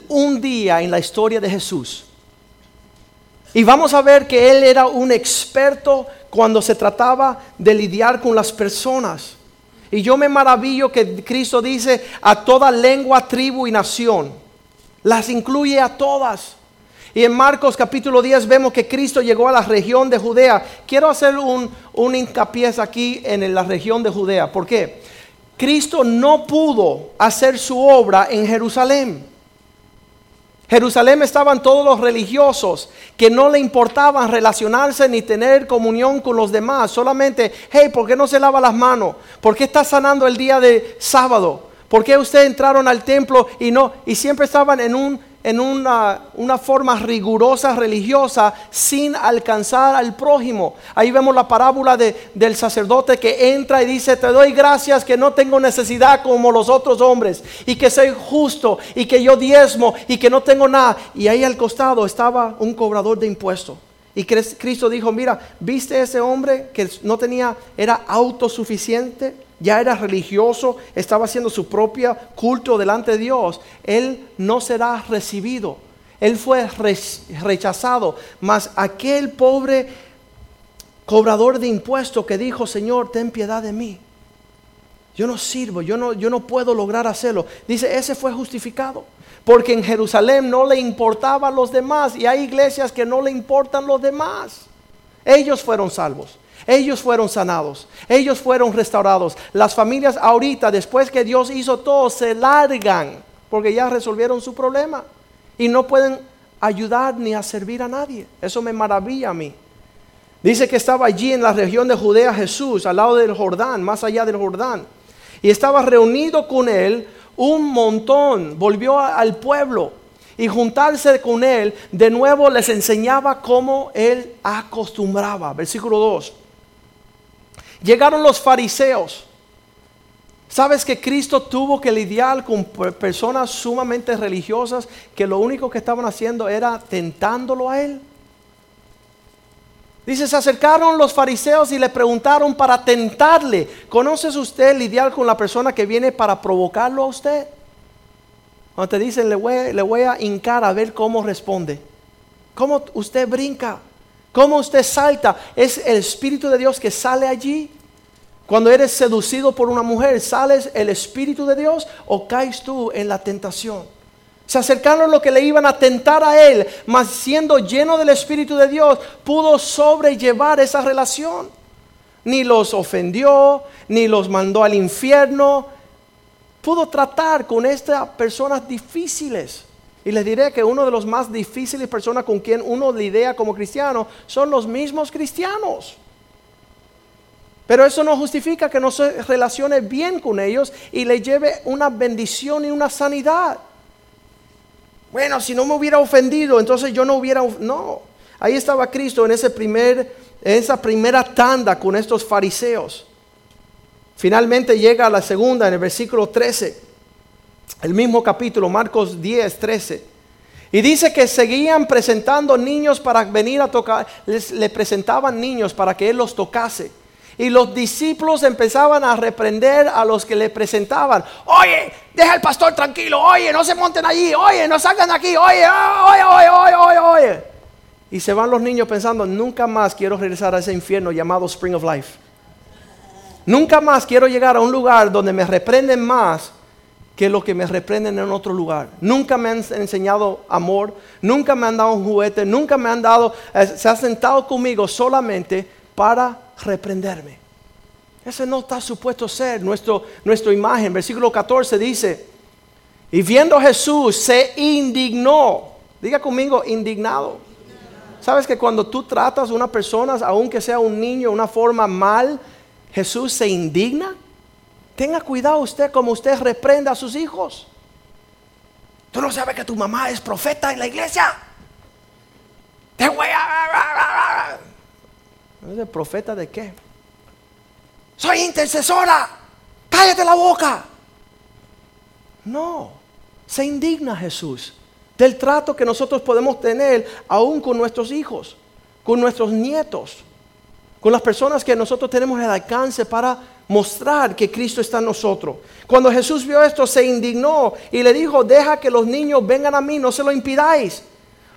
Speaker 2: Un día en la historia de Jesús. Y vamos a ver que él era un experto cuando se trataba de lidiar con las personas. Y yo me maravillo que Cristo dice a toda lengua, tribu y nación. Las incluye a todas. Y en Marcos capítulo 10 vemos que Cristo llegó a la región de Judea. Quiero hacer un, un hincapié aquí en la región de Judea. ¿Por qué? Cristo no pudo hacer su obra en Jerusalén. Jerusalén estaban todos los religiosos que no le importaban relacionarse ni tener comunión con los demás. Solamente, hey, ¿por qué no se lava las manos? ¿Por qué está sanando el día de sábado? ¿Por qué ustedes entraron al templo y no? Y siempre estaban en un en una, una, forma rigurosa religiosa sin alcanzar al prójimo. Ahí vemos la parábola de, del sacerdote que entra y dice, te doy gracias que no tengo necesidad como los otros hombres y que soy justo y que yo diezmo y que no tengo nada. Y ahí al costado estaba un cobrador de impuestos. Y Cristo dijo, mira, ¿viste ese hombre que no tenía, era autosuficiente? Ya era religioso, estaba haciendo su propio culto delante de Dios, él no será recibido. Él fue rechazado. Mas aquel pobre cobrador de impuestos que dijo, Señor, ten piedad de mí. Yo no sirvo, yo no, yo no puedo lograr hacerlo. Dice, ese fue justificado. Porque en Jerusalén no le importaban los demás. Y hay iglesias que no le importan los demás. Ellos fueron salvos. Ellos fueron sanados, ellos fueron restaurados. Las familias ahorita, después que Dios hizo todo, se largan porque ya resolvieron su problema y no pueden ayudar ni a servir a nadie. Eso me maravilla a mí. Dice que estaba allí en la región de Judea Jesús, al lado del Jordán, más allá del Jordán. Y estaba reunido con él un montón. Volvió al pueblo y juntarse con él, de nuevo les enseñaba cómo él acostumbraba. Versículo 2. Llegaron los fariseos. ¿Sabes que Cristo tuvo que lidiar con personas sumamente religiosas que lo único que estaban haciendo era tentándolo a él? Dice, se acercaron los fariseos y le preguntaron para tentarle, ¿conoces usted lidiar con la persona que viene para provocarlo a usted? Cuando te dicen, le voy, le voy a hincar a ver cómo responde. ¿Cómo usted brinca? ¿Cómo usted salta? Es el Espíritu de Dios que sale allí. Cuando eres seducido por una mujer, ¿sales el Espíritu de Dios o caes tú en la tentación? Se acercaron lo que le iban a tentar a él, mas siendo lleno del Espíritu de Dios, pudo sobrellevar esa relación. Ni los ofendió, ni los mandó al infierno. Pudo tratar con estas personas difíciles. Y les diré que uno de los más difíciles personas con quien uno lidia como cristiano son los mismos cristianos. Pero eso no justifica que no se relacione bien con ellos y le lleve una bendición y una sanidad. Bueno, si no me hubiera ofendido, entonces yo no hubiera... No, ahí estaba Cristo en, ese primer, en esa primera tanda con estos fariseos. Finalmente llega a la segunda en el versículo 13, el mismo capítulo, Marcos 10, 13. Y dice que seguían presentando niños para venir a tocar, les, le presentaban niños para que él los tocase. Y los discípulos empezaban a reprender a los que le presentaban. Oye, deja al pastor tranquilo. Oye, no se monten allí. Oye, no salgan aquí. Oye, oye, oye, oye, oye, oye. Y se van los niños pensando, nunca más quiero regresar a ese infierno llamado Spring of Life. Nunca más quiero llegar a un lugar donde me reprenden más que lo que me reprenden en otro lugar. Nunca me han enseñado amor, nunca me han dado un juguete, nunca me han dado, eh, se ha sentado conmigo solamente para reprenderme. Ese no está supuesto ser nuestro, nuestra imagen. Versículo 14 dice, y viendo Jesús se indignó. Diga conmigo, indignado. ¿Sabes que cuando tú tratas a una persona, aunque sea un niño, de una forma mal, Jesús se indigna? Tenga cuidado usted como usted reprenda a sus hijos. Tú no sabes que tu mamá es profeta en la iglesia. Te voy a... ¿Es profeta de qué? Soy intercesora. Cállate la boca. No, se indigna Jesús del trato que nosotros podemos tener aún con nuestros hijos, con nuestros nietos, con las personas que nosotros tenemos el alcance para mostrar que Cristo está en nosotros. Cuando Jesús vio esto, se indignó y le dijo, deja que los niños vengan a mí, no se lo impidáis.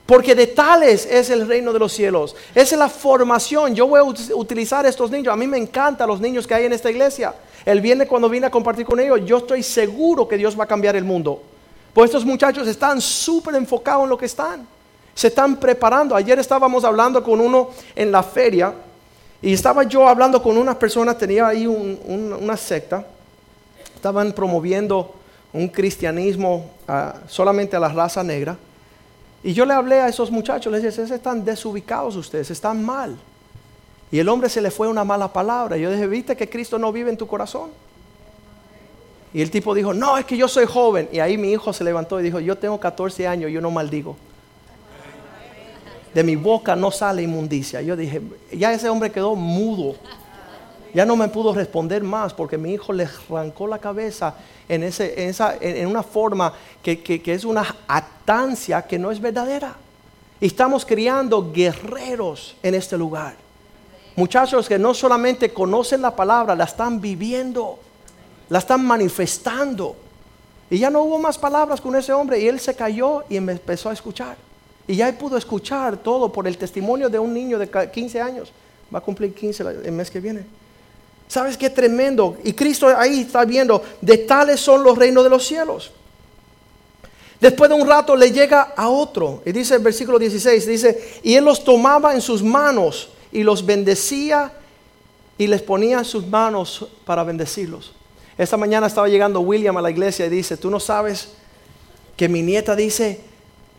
Speaker 2: Porque de tales es el reino de los cielos. Esa es la formación. Yo voy a utilizar estos niños. A mí me encantan los niños que hay en esta iglesia. El viernes cuando vine a compartir con ellos, yo estoy seguro que Dios va a cambiar el mundo. Pues estos muchachos están súper enfocados en lo que están. Se están preparando. Ayer estábamos hablando con uno en la feria y estaba yo hablando con unas personas, tenía ahí una secta. Estaban promoviendo un cristianismo ah, solamente a la raza negra. Y yo le hablé a esos muchachos, les dije, están desubicados ustedes, están mal. Y el hombre se le fue una mala palabra. Yo dije, ¿viste que Cristo no vive en tu corazón? Y el tipo dijo, no, es que yo soy joven. Y ahí mi hijo se levantó y dijo, yo tengo 14 años, yo no maldigo. De mi boca no sale inmundicia. Yo dije, ya ese hombre quedó mudo. Ya no me pudo responder más porque mi hijo le arrancó la cabeza en, ese, en, esa, en una forma que, que, es una atancia que no es verdadera. Y estamos criando guerreros en este lugar. Muchachos que no solamente conocen la palabra, la están viviendo, la están manifestando. Y ya no hubo más palabras con ese hombre y él se cayó y me empezó a escuchar. Y ya pudo escuchar todo por el testimonio de un niño de 15 años. Va a cumplir 15 el mes que viene. ¿Sabes qué tremendo? Y Cristo ahí está viendo, de tales son los reinos de los cielos. Después de un rato le llega a otro. Y dice el versículo 16, dice, y él los tomaba en sus manos y los bendecía y les ponía en sus manos para bendecirlos. Esta mañana estaba llegando William a la iglesia y dice, tú no sabes que mi nieta dice,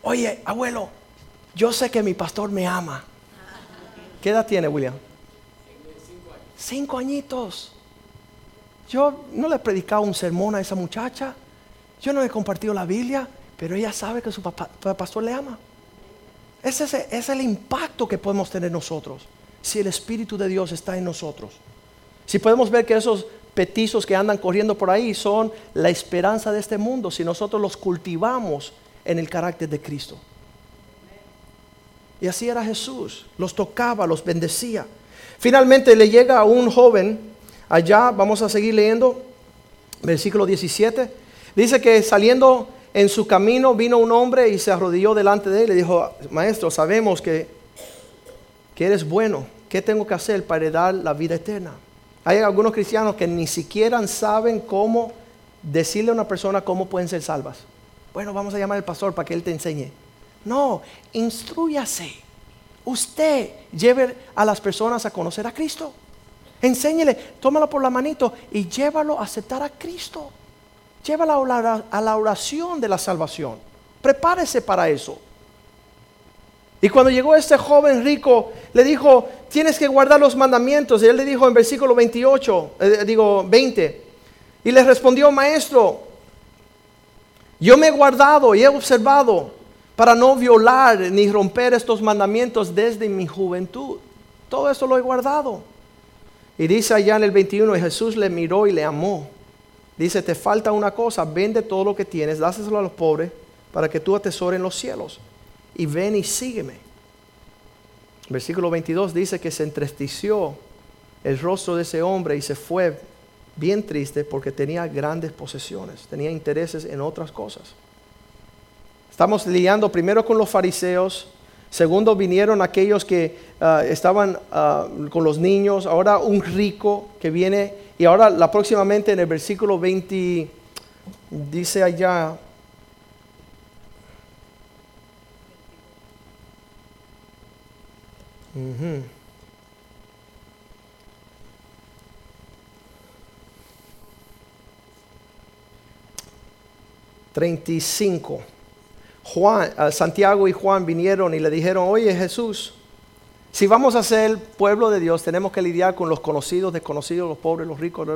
Speaker 2: oye, abuelo, yo sé que mi pastor me ama. ¿Qué edad tiene William? Cinco añitos. Yo no le he predicado un sermón a esa muchacha. Yo no he compartido la Biblia, pero ella sabe que su papá, pastor le ama. Ese es, es el impacto que podemos tener nosotros si el Espíritu de Dios está en nosotros. Si podemos ver que esos petizos que andan corriendo por ahí son la esperanza de este mundo, si nosotros los cultivamos en el carácter de Cristo. Y así era Jesús, los tocaba, los bendecía. Finalmente le llega a un joven, allá vamos a seguir leyendo, versículo 17, dice que saliendo en su camino vino un hombre y se arrodilló delante de él y le dijo, maestro, sabemos que, que eres bueno, ¿qué tengo que hacer para heredar la vida eterna? Hay algunos cristianos que ni siquiera saben cómo decirle a una persona cómo pueden ser salvas. Bueno, vamos a llamar al pastor para que él te enseñe. No, instruyase. Usted lleve a las personas a conocer a Cristo. Enséñele, tómalo por la manito y llévalo a aceptar a Cristo. Llévalo a la oración de la salvación. Prepárese para eso. Y cuando llegó este joven rico, le dijo, tienes que guardar los mandamientos. Y él le dijo en versículo 28, eh, digo 20, y le respondió, maestro, yo me he guardado y he observado para no violar ni romper estos mandamientos desde mi juventud. Todo esto lo he guardado. Y dice allá en el 21, y Jesús le miró y le amó. Dice, te falta una cosa, vende todo lo que tienes, dáselo a los pobres para que tú atesores en los cielos. Y ven y sígueme. Versículo 22 dice que se entristeció el rostro de ese hombre y se fue bien triste porque tenía grandes posesiones, tenía intereses en otras cosas. Estamos lidiando primero con los fariseos, segundo vinieron aquellos que ah, estaban ah, con los niños, ahora un rico que viene y ahora la próximamente en el versículo 20 dice allá Uh 35. Santiago y Juan vinieron y le dijeron, oye Jesús, si vamos a ser pueblo de Dios, tenemos que lidiar con los conocidos, desconocidos, los pobres, los ricos,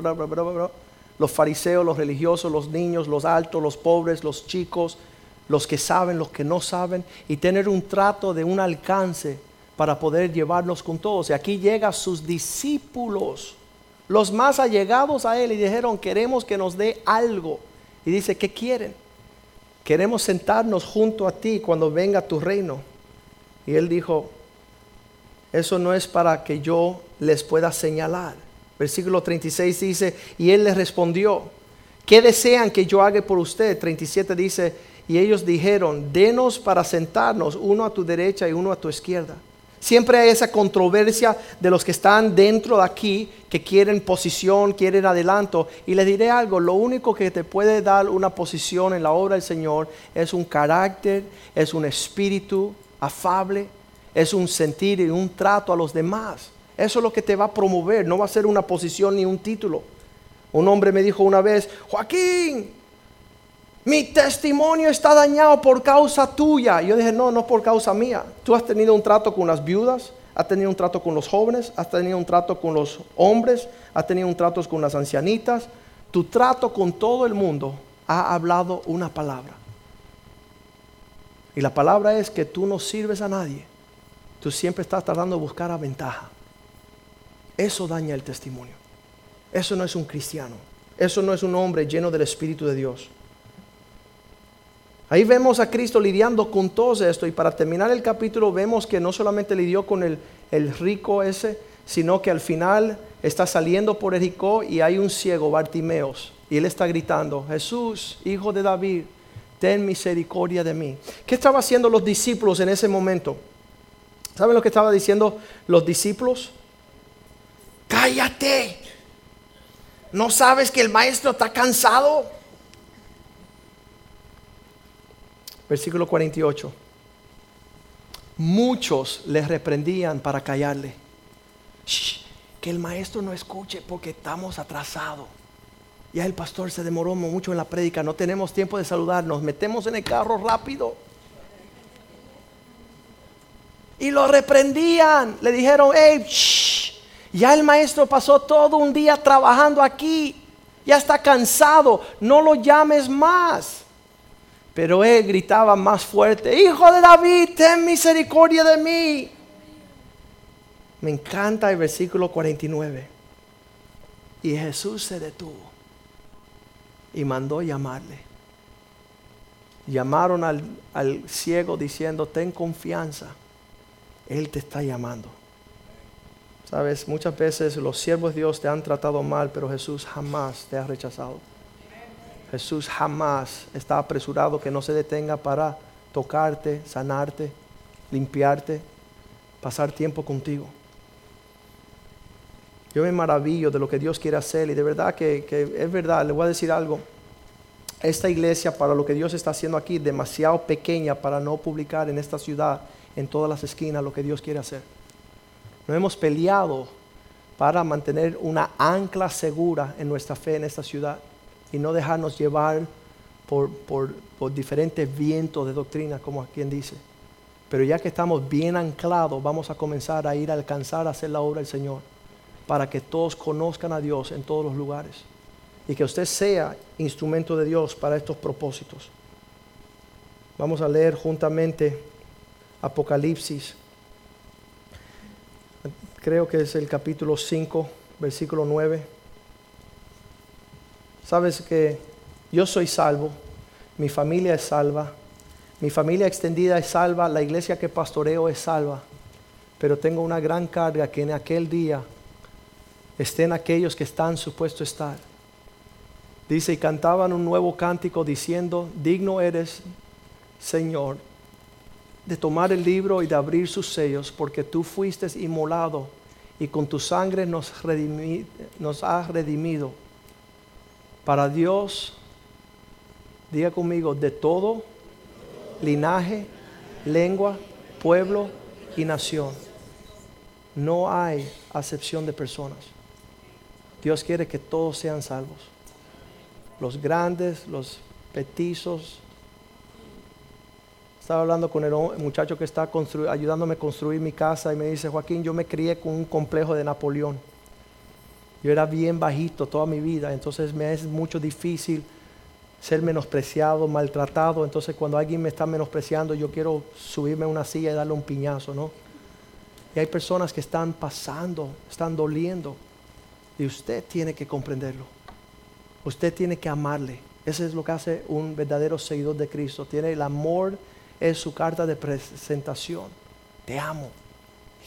Speaker 2: los fariseos, los religiosos, los niños, los altos, los pobres, los chicos, los que saben, los que no saben, y tener un trato de un alcance para poder llevarnos con todos. Y aquí llega sus discípulos, los más allegados a él, y dijeron, queremos que nos dé algo. Y dice, ¿qué quieren? Queremos sentarnos junto a ti cuando venga tu reino. Y él dijo, eso no es para que yo les pueda señalar. Versículo 36 dice, y él les respondió, ¿qué desean que yo haga por usted? 37 dice, y ellos dijeron, denos para sentarnos, uno a tu derecha y uno a tu izquierda. Siempre hay esa controversia de los que están dentro de aquí, que quieren posición, quieren adelanto. Y les diré algo, lo único que te puede dar una posición en la obra del Señor es un carácter, es un espíritu afable, es un sentir y un trato a los demás. Eso es lo que te va a promover, no va a ser una posición ni un título. Un hombre me dijo una vez, Joaquín, mi testimonio está dañado por causa tuya. Yo dije, no, no por causa mía. Tú has tenido un trato con las viudas, has tenido un trato con los jóvenes, has tenido un trato con los hombres, has tenido un trato con las ancianitas. Tu trato con todo el mundo ha hablado una palabra. Y la palabra es que tú no sirves a nadie. Tú siempre estás tratando de buscar a ventaja. Eso daña el testimonio. Eso no es un cristiano. Eso no es un hombre lleno del Espíritu de Dios. Ahí vemos a Cristo lidiando con todo esto y para terminar el capítulo vemos que no solamente lidió con el, rico ese, sino que al final está saliendo por Jericó y hay un ciego, Bartimeos, y él está gritando, Jesús, hijo de David, ten misericordia de mí. ¿Qué estaban haciendo los discípulos en ese momento? ¿Saben lo que estaban diciendo los discípulos? Cállate. ¿No sabes que el maestro está cansado? Versículo 48. Muchos les reprendían para callarle. que el maestro no escuche porque estamos atrasados. Ya el pastor se demoró mucho en la prédica, no tenemos tiempo de saludar, nos metemos en el carro rápido. Y lo reprendían, le dijeron, hey, ya el maestro pasó todo un día trabajando aquí, ya está cansado, no lo llames más. Pero él gritaba más fuerte, Hijo de David, ten misericordia de mí. Me encanta el versículo 49. Y Jesús se detuvo y mandó llamarle. Llamaron al, al ciego diciendo, ten confianza, Él te está llamando. Sabes, muchas veces los siervos de Dios te han tratado mal, pero Jesús jamás te ha rechazado. Jesús jamás está apresurado que no se detenga para tocarte, sanarte, limpiarte, pasar tiempo contigo. Yo me maravillo de lo que Dios quiere hacer y de verdad que, es verdad, le voy a decir algo. Esta iglesia para lo que Dios está haciendo aquí demasiado pequeña para no publicar en esta ciudad, en todas las esquinas, lo que Dios quiere hacer. No hemos peleado para mantener una ancla segura en nuestra fe en esta ciudad y no dejarnos llevar por, diferentes vientos de doctrina, como quien dice. Pero ya que estamos bien anclados, vamos a comenzar a ir a alcanzar a hacer la obra del Señor, para que todos conozcan a Dios en todos los lugares y que usted sea instrumento de Dios para estos propósitos. Vamos a leer juntamente Apocalipsis, creo que es el capítulo 5, versículo 9. Sabes que yo soy salvo, mi familia es salva, mi familia extendida es salva, la iglesia que pastoreo es salva, pero tengo una gran carga que en aquel día estén aquellos que están supuestos a estar. Dice, y cantaban un nuevo cántico diciendo, digno eres, Señor, de tomar el libro y de abrir sus sellos, porque tú fuiste inmolado y con tu sangre nos, nos has redimido. Para Dios, diga conmigo, de todo linaje, lengua, pueblo y nación. No hay acepción de personas. Dios quiere que todos sean salvos. Los grandes, los petizos. Estaba hablando con el muchacho que está ayudándome a construir mi casa y me dice, Joaquín, yo me crié con un complejo de Napoleón. Yo era bien bajito toda mi vida, entonces me es mucho difícil ser menospreciado, maltratado. Entonces cuando alguien me está menospreciando, yo quiero subirme a una silla y darle un piñazo, ¿no? Y hay personas que están pasando, están doliendo. Y usted tiene que comprenderlo. Usted tiene que amarle. Eso es lo que hace un verdadero seguidor de Cristo. Tiene el amor, es su carta de presentación. Te amo.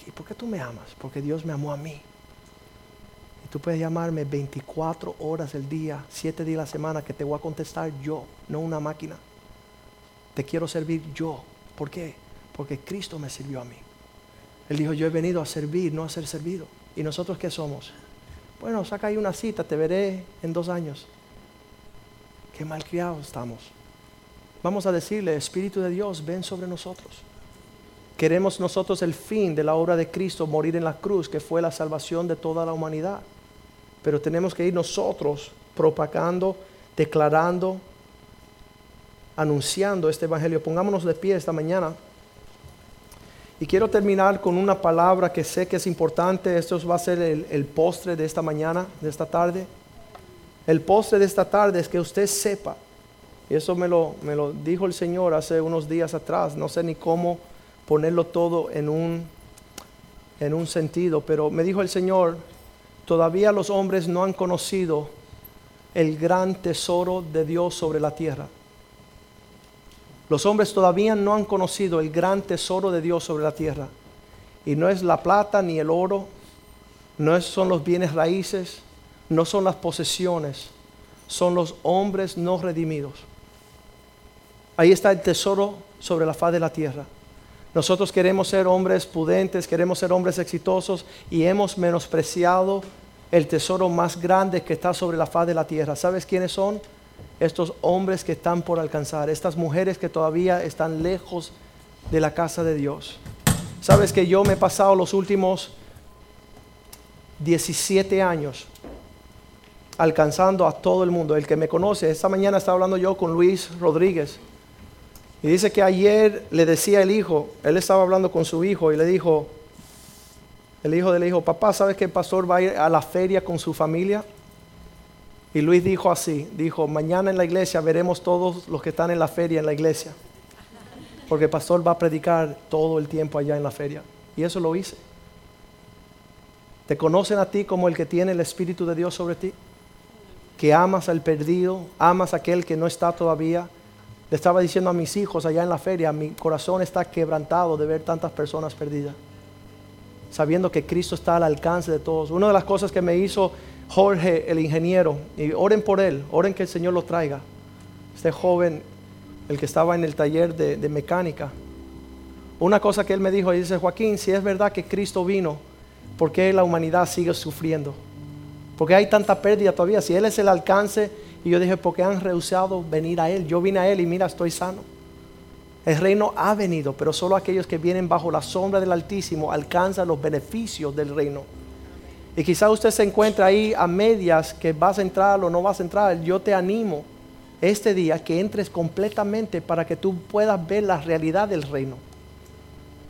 Speaker 2: ¿Y por qué tú me amas? Porque Dios me amó a mí. Tú puedes llamarme 24 horas del día, 7 días a la semana, que te voy a contestar yo, no una máquina. Te quiero servir yo. ¿Por qué? Porque Cristo me sirvió a mí. Él dijo, yo he venido a servir, no a ser servido. ¿Y nosotros qué somos? Bueno, saca ahí una cita, te veré en dos años. Qué malcriados estamos. Vamos a decirle, Espíritu de Dios, ven sobre nosotros. Queremos nosotros el fin de la obra de Cristo, morir en la cruz, que fue la salvación de toda la humanidad pero tenemos que ir nosotros propagando, declarando, anunciando este Evangelio. Pongámonos de pie esta mañana. Y quiero terminar con una palabra que sé que es importante. Esto va a ser el, postre de esta mañana, de esta tarde. El postre de esta tarde es que usted sepa, y eso me lo, me lo dijo el Señor hace unos días atrás, no sé ni cómo ponerlo todo en un, en un sentido, pero me dijo el Señor, todavía los hombres no han conocido el gran tesoro de Dios sobre la tierra. Los hombres todavía no han conocido el gran tesoro de Dios sobre la tierra. Y no es la plata ni el oro, no son los bienes raíces, no son las posesiones, son los hombres no redimidos. Ahí está el tesoro sobre la faz de la tierra. Nosotros queremos ser hombres pudentes, queremos ser hombres exitosos y hemos menospreciado el tesoro más grande que está sobre la faz de la tierra. ¿Sabes quiénes son? Estos hombres que están por alcanzar, estas mujeres que todavía están lejos de la casa de Dios. Sabes que yo me he pasado los últimos 17 años alcanzando a todo el mundo. El que me conoce, esta mañana estaba hablando yo con Luis Rodríguez y dice que ayer le decía el hijo, él estaba hablando con su hijo y le dijo, el hijo le dijo, papá, ¿sabes que el pastor va a ir a la feria con su familia? Y Luis dijo así, dijo, mañana en la iglesia veremos todos los que están en la feria en la iglesia. Porque el pastor va a predicar todo el tiempo allá en la feria. Y eso lo hice. ¿Te conocen a ti como el que tiene el Espíritu de Dios sobre ti? Que amas al perdido, amas a aquel que no está todavía, le estaba diciendo a mis hijos allá en la feria, mi corazón está quebrantado de ver tantas personas perdidas, sabiendo que Cristo está al alcance de todos. Una de las cosas que me hizo Jorge, el ingeniero, y oren por él, oren que el Señor lo traiga. Este joven, el que estaba en el taller de, mecánica. Una cosa que él me dijo, dice, Joaquín, si es verdad que Cristo vino, ¿por qué la humanidad sigue sufriendo? Porque hay tanta pérdida todavía. Si Él es el alcance y yo dije, porque han rehusado venir a Él? Yo vine a Él y mira, estoy sano. El reino ha venido, pero solo aquellos que vienen bajo la sombra del Altísimo alcanzan los beneficios del reino. Y quizá usted se encuentra ahí a medias que vas a entrar o no vas a entrar. Yo te animo este día que entres completamente para que tú puedas ver la realidad del reino.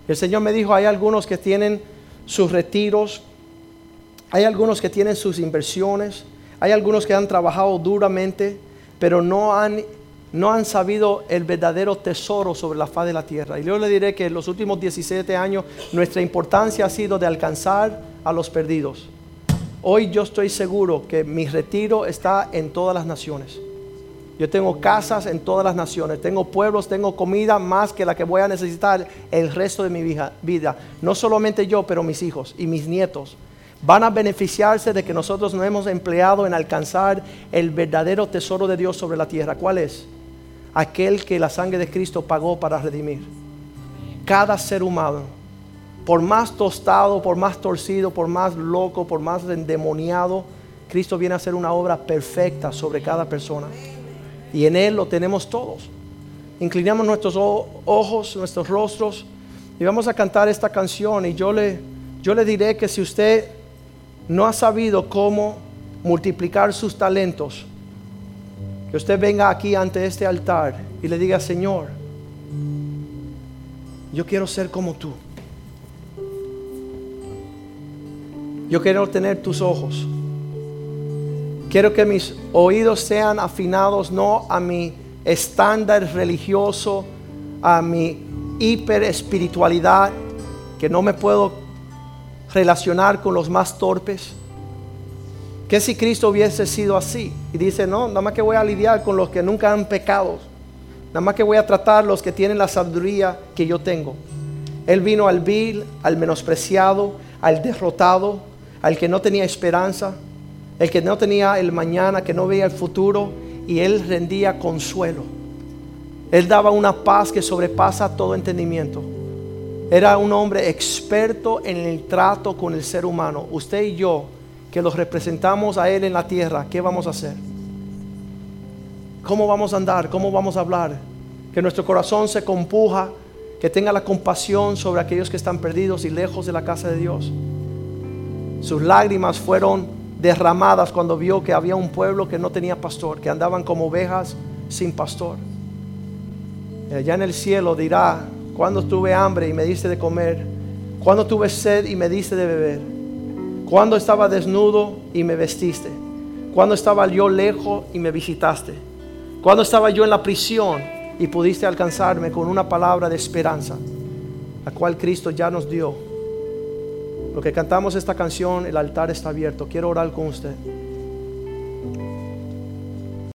Speaker 2: El Señor me dijo, hay algunos que tienen sus retiros, hay algunos que tienen sus inversiones, hay algunos que han trabajado duramente, pero no han, no han sabido el verdadero tesoro sobre la faz de la tierra. Y yo le diré que en los últimos 17 años nuestra importancia ha sido de alcanzar a los perdidos. Hoy yo estoy seguro que mi retiro está en todas las naciones. Yo tengo casas en todas las naciones, tengo pueblos, tengo comida más que la que voy a necesitar el resto de mi vida. No solamente yo, pero mis hijos y mis nietos van a beneficiarse de que nosotros nos hemos empleado en alcanzar el verdadero tesoro de Dios sobre la tierra. ¿Cuál es? Aquel que la sangre de Cristo pagó para redimir. Cada ser humano, por más tostado, por más torcido, por más loco, por más endemoniado, Cristo viene a hacer una obra perfecta sobre cada persona. Y en Él lo tenemos todos. Inclinamos nuestros ojos, nuestros rostros y vamos a cantar esta canción. Y yo le, yo le diré que si usted no ha sabido cómo multiplicar sus talentos, que usted venga aquí ante este altar y le diga, Señor, yo quiero ser como tú. Yo quiero tener tus ojos. Quiero que mis oídos sean afinados no a mi estándar religioso, a mi hiper espiritualidad, que no me puedo relacionar con los más torpes? ¿Qué si Cristo hubiese sido así? Y dice, no, nada más que voy a lidiar con los que nunca han pecado. Nada más que voy a tratar los que tienen la sabiduría que yo tengo. Él vino al vil, al menospreciado, al derrotado, al que no tenía esperanza, el que no tenía el mañana, que no veía el futuro, y él rendía consuelo. Él daba una paz que sobrepasa todo entendimiento. Era un hombre experto en el trato con el ser humano. Usted y yo, que los representamos a Él en la tierra, ¿qué vamos a hacer? ¿Cómo vamos a andar? ¿Cómo vamos a hablar? Que nuestro corazón se compuja, que tenga la compasión sobre aquellos que están perdidos y lejos de la casa de Dios. Sus lágrimas fueron derramadas cuando vio que había un pueblo que no tenía pastor, que andaban como ovejas sin pastor. Allá en el cielo dirá, cuando tuve hambre y me diste de comer, cuando tuve sed y me diste de beber, cuando estaba desnudo y me vestiste, cuando estaba yo lejos y me visitaste, cuando estaba yo en la prisión y pudiste alcanzarme con una palabra de esperanza, la cual Cristo ya nos dio. Lo que cantamos esta canción, el altar está abierto. Quiero orar con usted.